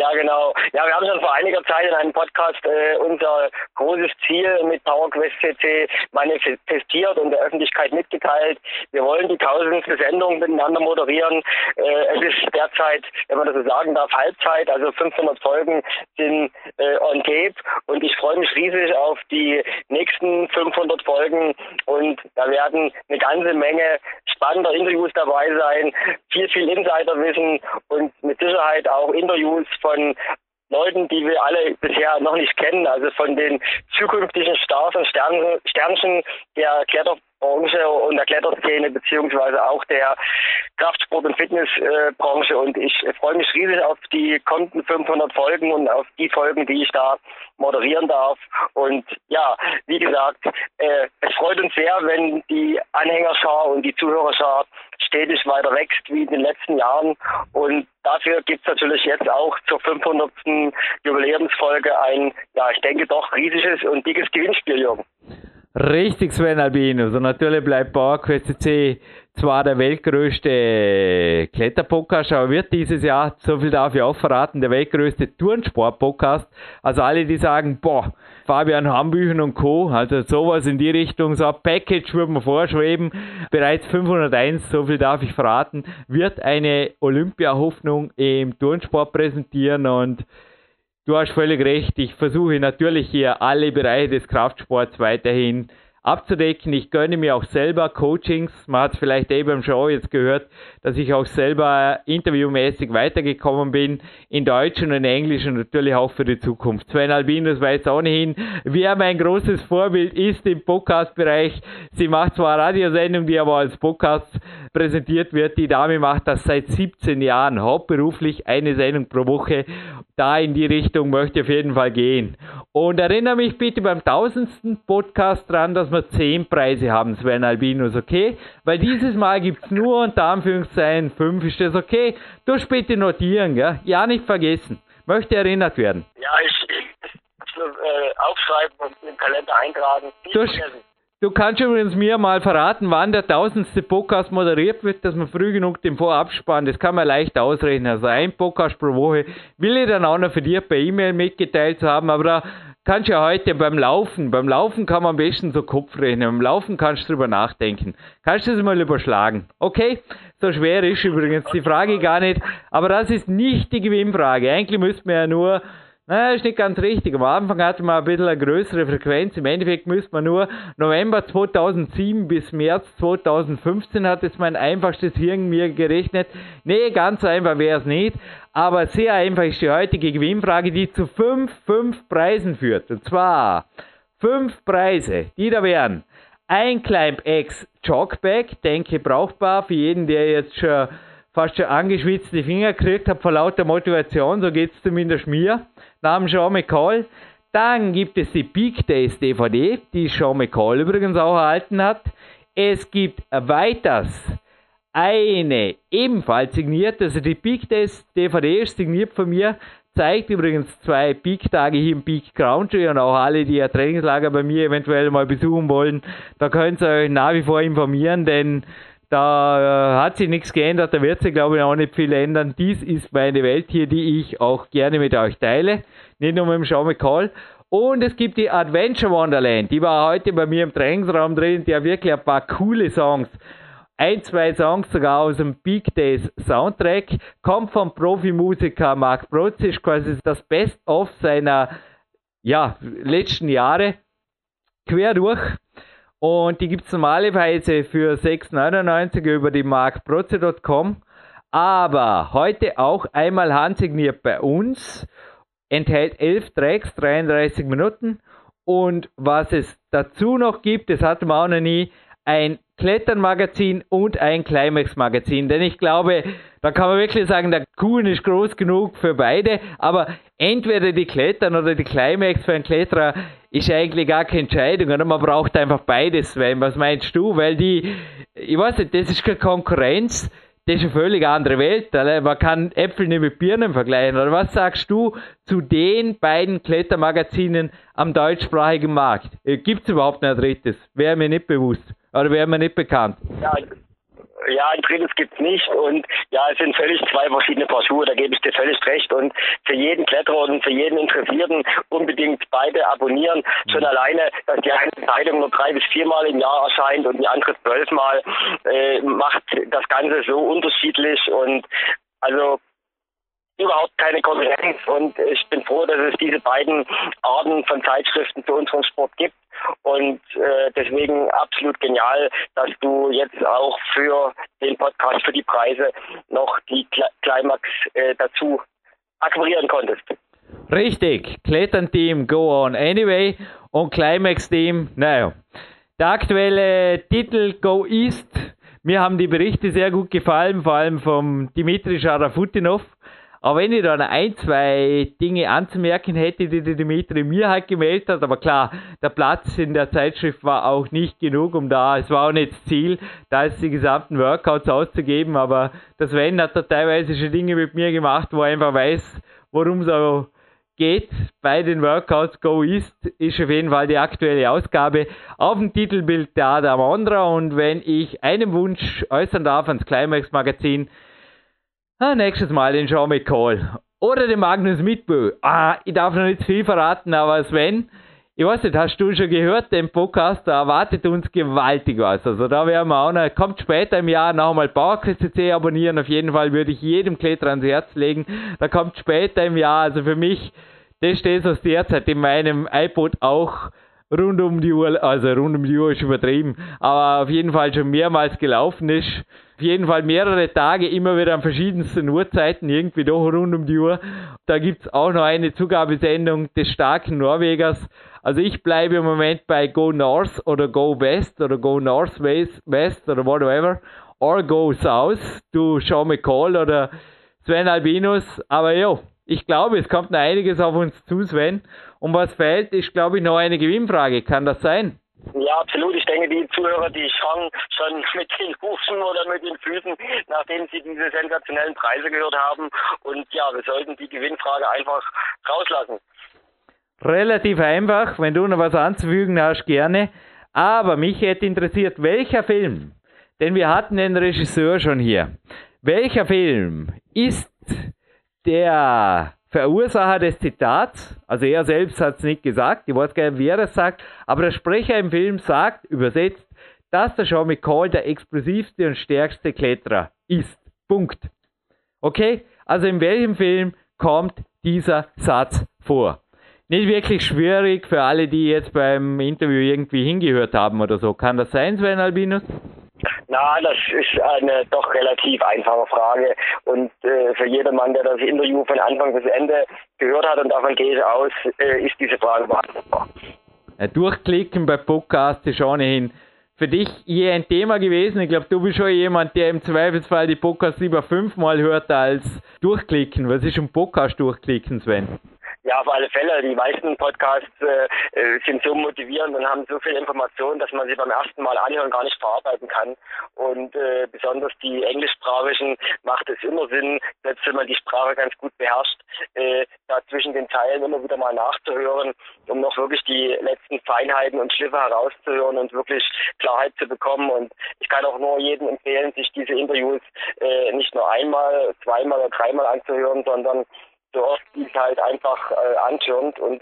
Ja, genau. Ja, wir haben schon vor einiger Zeit in einem Podcast äh, unser großes Ziel mit PowerQuest CC manifestiert und der Öffentlichkeit mitgeteilt. Wir wollen die tausendste Sendung miteinander moderieren. Äh, es ist derzeit, wenn man das so sagen darf, Halbzeit, also 500 Folgen sind äh, on tape und ich freue mich riesig auf die nächsten 500 Folgen und da werden eine ganze Menge spannender Interviews dabei sein, viel, viel Insiderwissen und mit Sicherheit auch Interviews von Leuten, die wir alle bisher noch nicht kennen, also von den zukünftigen Stars und Stern, Sternchen der Kletterbranche und der Kletterszene beziehungsweise auch der Kraftsport- und Fitnessbranche. Und ich freue mich riesig auf die kommenden 500 Folgen und auf die Folgen, die ich da moderieren darf. Und ja, wie gesagt, äh, es freut uns sehr, wenn die Anhängerschar und die Zuhörerschar stetig weiter wächst wie in den letzten Jahren. Und dafür gibt es natürlich jetzt auch zur 500. Jubiläumsfolge ein, ja, ich denke doch riesiges und dickes Gewinnspiel, Jürgen. Richtig, Sven Albinus. Und natürlich bleibt PowerQuest C zwar der weltgrößte Kletterpodcast, aber wird dieses Jahr, so viel darf ich auch verraten, der weltgrößte Turnsport-Podcast. Also alle, die sagen, boah, Fabian Hambüchen und Co., also sowas in die Richtung, so ein Package würde man vorschweben. Bereits 501, so viel darf ich verraten, wird eine Olympia-Hoffnung im Turnsport präsentieren und du hast völlig recht, ich versuche natürlich hier alle Bereiche des Kraftsports weiterhin abzudecken. Ich gönne mir auch selber Coachings. Man hat es vielleicht eben beim Show jetzt gehört, dass ich auch selber interviewmäßig weitergekommen bin in Deutsch und in Englisch und natürlich auch für die Zukunft. Sven Albinus weiß ohnehin, wer mein großes Vorbild ist im Podcast-Bereich. Sie macht zwar eine Radiosendung, die aber als Podcast präsentiert wird. Die Dame macht das seit 17 Jahren hauptberuflich eine Sendung pro Woche. Da in die Richtung möchte ich auf jeden Fall gehen. Und erinnere mich bitte beim tausendsten Podcast dran, dass wir 10 Preise haben, Sven Albinus, okay? Weil dieses Mal gibt es nur unter Anführungszeichen 5, ist das okay? Du bitte notieren, gell? Ja, nicht vergessen. Möchte erinnert werden. Ja, ich, ich, äh, aufschreiben und im Kalender eintragen. Du. Du kannst übrigens mir mal verraten, wann der tausendste Podcast moderiert wird, dass man früh genug den Vorabspann, das kann man leicht ausrechnen. Also ein Podcast pro Woche will ich dann auch noch für dich per E-Mail mitgeteilt haben, aber da kannst ja heute beim Laufen, beim Laufen kann man am besten so Kopf rechnen, beim Laufen kannst du drüber nachdenken. Kannst du das mal überschlagen. Okay? So schwer ist übrigens die Frage gar nicht, aber das ist nicht die Gewinnfrage. Eigentlich müsste man ja nur naja, ist nicht ganz richtig. Am Anfang hatte man ein bisschen eine größere Frequenz. Im Endeffekt müsste man nur November 2007 bis März 2015 hat es mein einfachstes Hirn mir gerechnet. Nee, ganz einfach wäre es nicht. Aber sehr einfach ist die heutige Gewinnfrage, die zu fünf, fünf Preisen führt. Und zwar fünf Preise, die da wären ein Climb X Jogbag, denke brauchbar für jeden, der jetzt schon fast schon angeschwitzte Finger gekriegt hat vor lauter Motivation, so geht es zumindest mir namens Sean McCall. Dann gibt es die Big Days DVD, die Sean McCall übrigens auch erhalten hat. Es gibt weiters eine ebenfalls signiert, also die Big Days DVD ist signiert von mir, zeigt übrigens zwei Peak-Tage hier im Peak Country und auch alle, die ein Trainingslager bei mir eventuell mal besuchen wollen, da könnt ihr euch nach wie vor informieren, denn da äh, hat sich nichts geändert, da wird sich glaube ich auch nicht viel ändern. Dies ist meine Welt hier, die ich auch gerne mit euch teile. Nicht nur mit dem Sean McCall. Und es gibt die Adventure Wonderland, die war heute bei mir im Trainingsraum drin, die hat wirklich ein paar coole Songs. Ein, zwei Songs sogar aus dem Big Days Soundtrack, kommt vom Profimusiker Mark Brotz, ist quasi das Best-of seiner ja, letzten Jahre quer durch. Und die gibt es normalerweise für 6,99 über die markprotze.com. Aber heute auch einmal handsigniert bei uns. Enthält 11 Tracks, 33 Minuten. Und was es dazu noch gibt, das hatten wir auch noch nie, ein Kletternmagazin und ein Climax-Magazin. Denn ich glaube, da kann man wirklich sagen, der Kuhn ist groß genug für beide. Aber entweder die Klettern oder die Climax für einen Kletterer ist eigentlich gar keine Entscheidung. Oder? Man braucht einfach beides, Sven. Was meinst du? Weil die, ich weiß nicht, das ist keine Konkurrenz. Das ist eine völlig andere Welt. Oder? Man kann Äpfel nicht mit Birnen vergleichen. Oder was sagst du zu den beiden Klettermagazinen am deutschsprachigen Markt? Äh, Gibt es überhaupt ein drittes? Wäre mir nicht bewusst. Oder wäre mir nicht bekannt. Ja, ja, ein drittes gibt's nicht und ja, es sind völlig zwei verschiedene Paar Schuhe, da gebe ich dir völlig recht und für jeden Kletterer und für jeden Interessierten unbedingt beide abonnieren. Schon alleine, dass die eine Zeitung nur drei bis viermal im Jahr erscheint und die andere zwölfmal, äh, macht das Ganze so unterschiedlich und also überhaupt keine Konkurrenz und ich bin froh, dass es diese beiden Arten von Zeitschriften für unseren Sport gibt und äh, deswegen absolut genial, dass du jetzt auch für den Podcast, für die Preise noch die Climax äh, dazu akquirieren konntest. Richtig, Klettern-Team Go On Anyway und Climax-Team, naja. Der aktuelle Titel Go East, mir haben die Berichte sehr gut gefallen, vor allem vom Dimitri Scharafutinov. Aber wenn ich da ein, zwei Dinge anzumerken hätte, die der Dimitri mir halt gemeldet hat, aber klar, der Platz in der Zeitschrift war auch nicht genug, um da, es war auch nicht das Ziel, da ist die gesamten Workouts auszugeben, aber das Sven hat da teilweise schon Dinge mit mir gemacht, wo er einfach weiß, worum es auch geht bei den Workouts Go East ist auf jeden Fall die aktuelle Ausgabe. Auf dem Titelbild der Adam Ondra und wenn ich einen Wunsch äußern darf ans Climax Magazin, Ah, nächstes Mal den Sean McCall. Oder den Magnus Mitbö. Ah, ich darf noch nicht viel verraten, aber Sven, ich weiß nicht, hast du schon gehört, den Podcast, da erwartet uns gewaltig was. Also da werden wir auch noch, kommt später im Jahr noch einmal PowerQuest abonnieren. Auf jeden Fall würde ich jedem Kletterer ans Herz legen. Da kommt später im Jahr, also für mich, das steht aus derzeit in meinem iPod auch rund um die Uhr, also rund um die Uhr ist übertrieben, aber auf jeden Fall schon mehrmals gelaufen ist. Auf jeden Fall mehrere Tage, immer wieder an verschiedensten Uhrzeiten, irgendwie doch rund um die Uhr. Da gibt es auch noch eine Zugabesendung des starken Norwegers. Also ich bleibe im Moment bei Go North oder Go West oder Go North West oder whatever. Or Go South to Sean McCall oder Sven Albinus. Aber ja, ich glaube, es kommt noch einiges auf uns zu, Sven. Und was fehlt, ist, glaube ich, noch eine Gewinnfrage. Kann das sein? Ja, absolut. Ich denke, die Zuhörer, die schauen schon (laughs) mit den Hufen oder mit den Füßen, nachdem sie diese sensationellen Preise gehört haben. Und ja, wir sollten die Gewinnfrage einfach rauslassen. Relativ einfach. Wenn du noch was anzufügen hast, gerne. Aber mich hätte interessiert, welcher Film, denn wir hatten den Regisseur schon hier, welcher Film ist der Verursacher des Zitats, also er selbst hat es nicht gesagt, ich weiß gar nicht, wer das sagt, aber der Sprecher im Film sagt, übersetzt, dass der Sean McCall der explosivste und stärkste Kletterer ist. Punkt. Okay? Also in welchem Film kommt dieser Satz vor? Nicht wirklich schwierig für alle, die jetzt beim Interview irgendwie hingehört haben oder so. Kann das sein, Sven Albinus? Na, das ist eine doch relativ einfache Frage. Und äh, für jedermann, der das Interview von Anfang bis Ende gehört hat, und davon gehe ich aus, äh, ist diese Frage beantwortbar. Ja, durchklicken bei Podcast ist ohnehin für dich je ein Thema gewesen. Ich glaube, du bist schon jemand, der im Zweifelsfall die Podcasts lieber fünfmal hört als durchklicken. Was ist ein Podcast durchklicken, Sven? Ja, auf alle Fälle. Die meisten Podcasts äh, äh, sind so motivierend und haben so viel Information, dass man sie beim ersten Mal anhören gar nicht verarbeiten kann. Und äh, besonders die englischsprachigen macht es immer Sinn, selbst wenn man die Sprache ganz gut beherrscht, äh, da zwischen den Zeilen immer wieder mal nachzuhören, um noch wirklich die letzten Feinheiten und Schliffe herauszuhören und wirklich Klarheit zu bekommen. Und ich kann auch nur jedem empfehlen, sich diese Interviews äh, nicht nur einmal, zweimal oder dreimal anzuhören, sondern so oft wie es halt einfach äh, antürmt. Und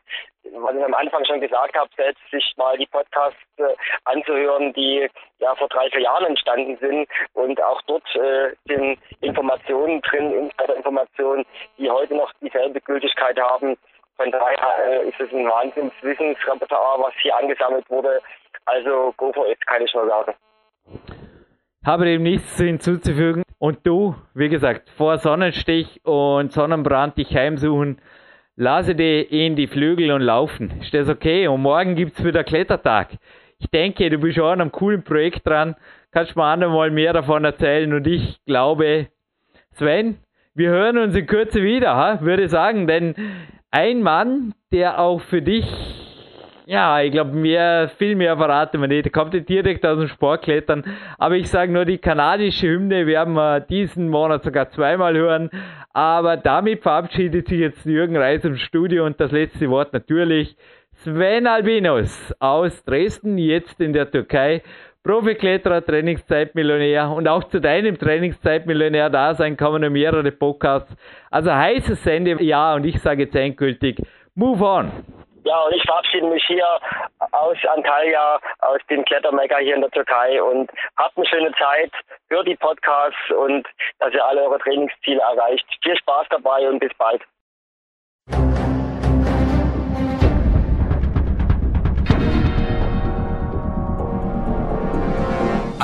was ich am Anfang schon gesagt habe, selbst sich mal die Podcasts äh, anzuhören, die ja vor drei, vier Jahren entstanden sind und auch dort äh, sind Informationen drin, Insider-Informationen, die heute noch dieselbe Gültigkeit haben. Von daher äh, ist es ein Wahnsinnswissensrepertoire, was hier angesammelt wurde. Also go for it, kann ich nur sagen. Habe dem nichts hinzuzufügen. Und du, wie gesagt, vor Sonnenstich und Sonnenbrand dich heimsuchen, lasse dich in die Flügel und laufen. Ist das okay? Und morgen gibt es wieder Klettertag. Ich denke, du bist schon an einem coolen Projekt dran. Kannst mir andermal mehr davon erzählen. Und ich glaube, Sven, wir hören uns in Kürze wieder, würde sagen. Denn ein Mann, der auch für dich ja, ich glaube, mehr, viel mehr verraten wir nicht. Kommt direkt aus dem Sportklettern. Aber ich sage nur, die kanadische Hymne werden wir diesen Monat sogar zweimal hören. Aber damit verabschiedet sich jetzt Jürgen Reis im Studio und das letzte Wort natürlich Sven Albinos aus Dresden, jetzt in der Türkei. Profikletterer, Trainingszeitmillionär und auch zu deinem Trainingszeitmillionär da sein kommen noch mehrere Podcasts. Also heißes Sende, ja, und ich sage jetzt endgültig, move on! Ja, und ich verabschiede mich hier aus Antalya, aus dem Klettermecker hier in der Türkei und habt eine schöne Zeit, hört die Podcasts und dass ihr alle eure Trainingsziele erreicht. Viel Spaß dabei und bis bald.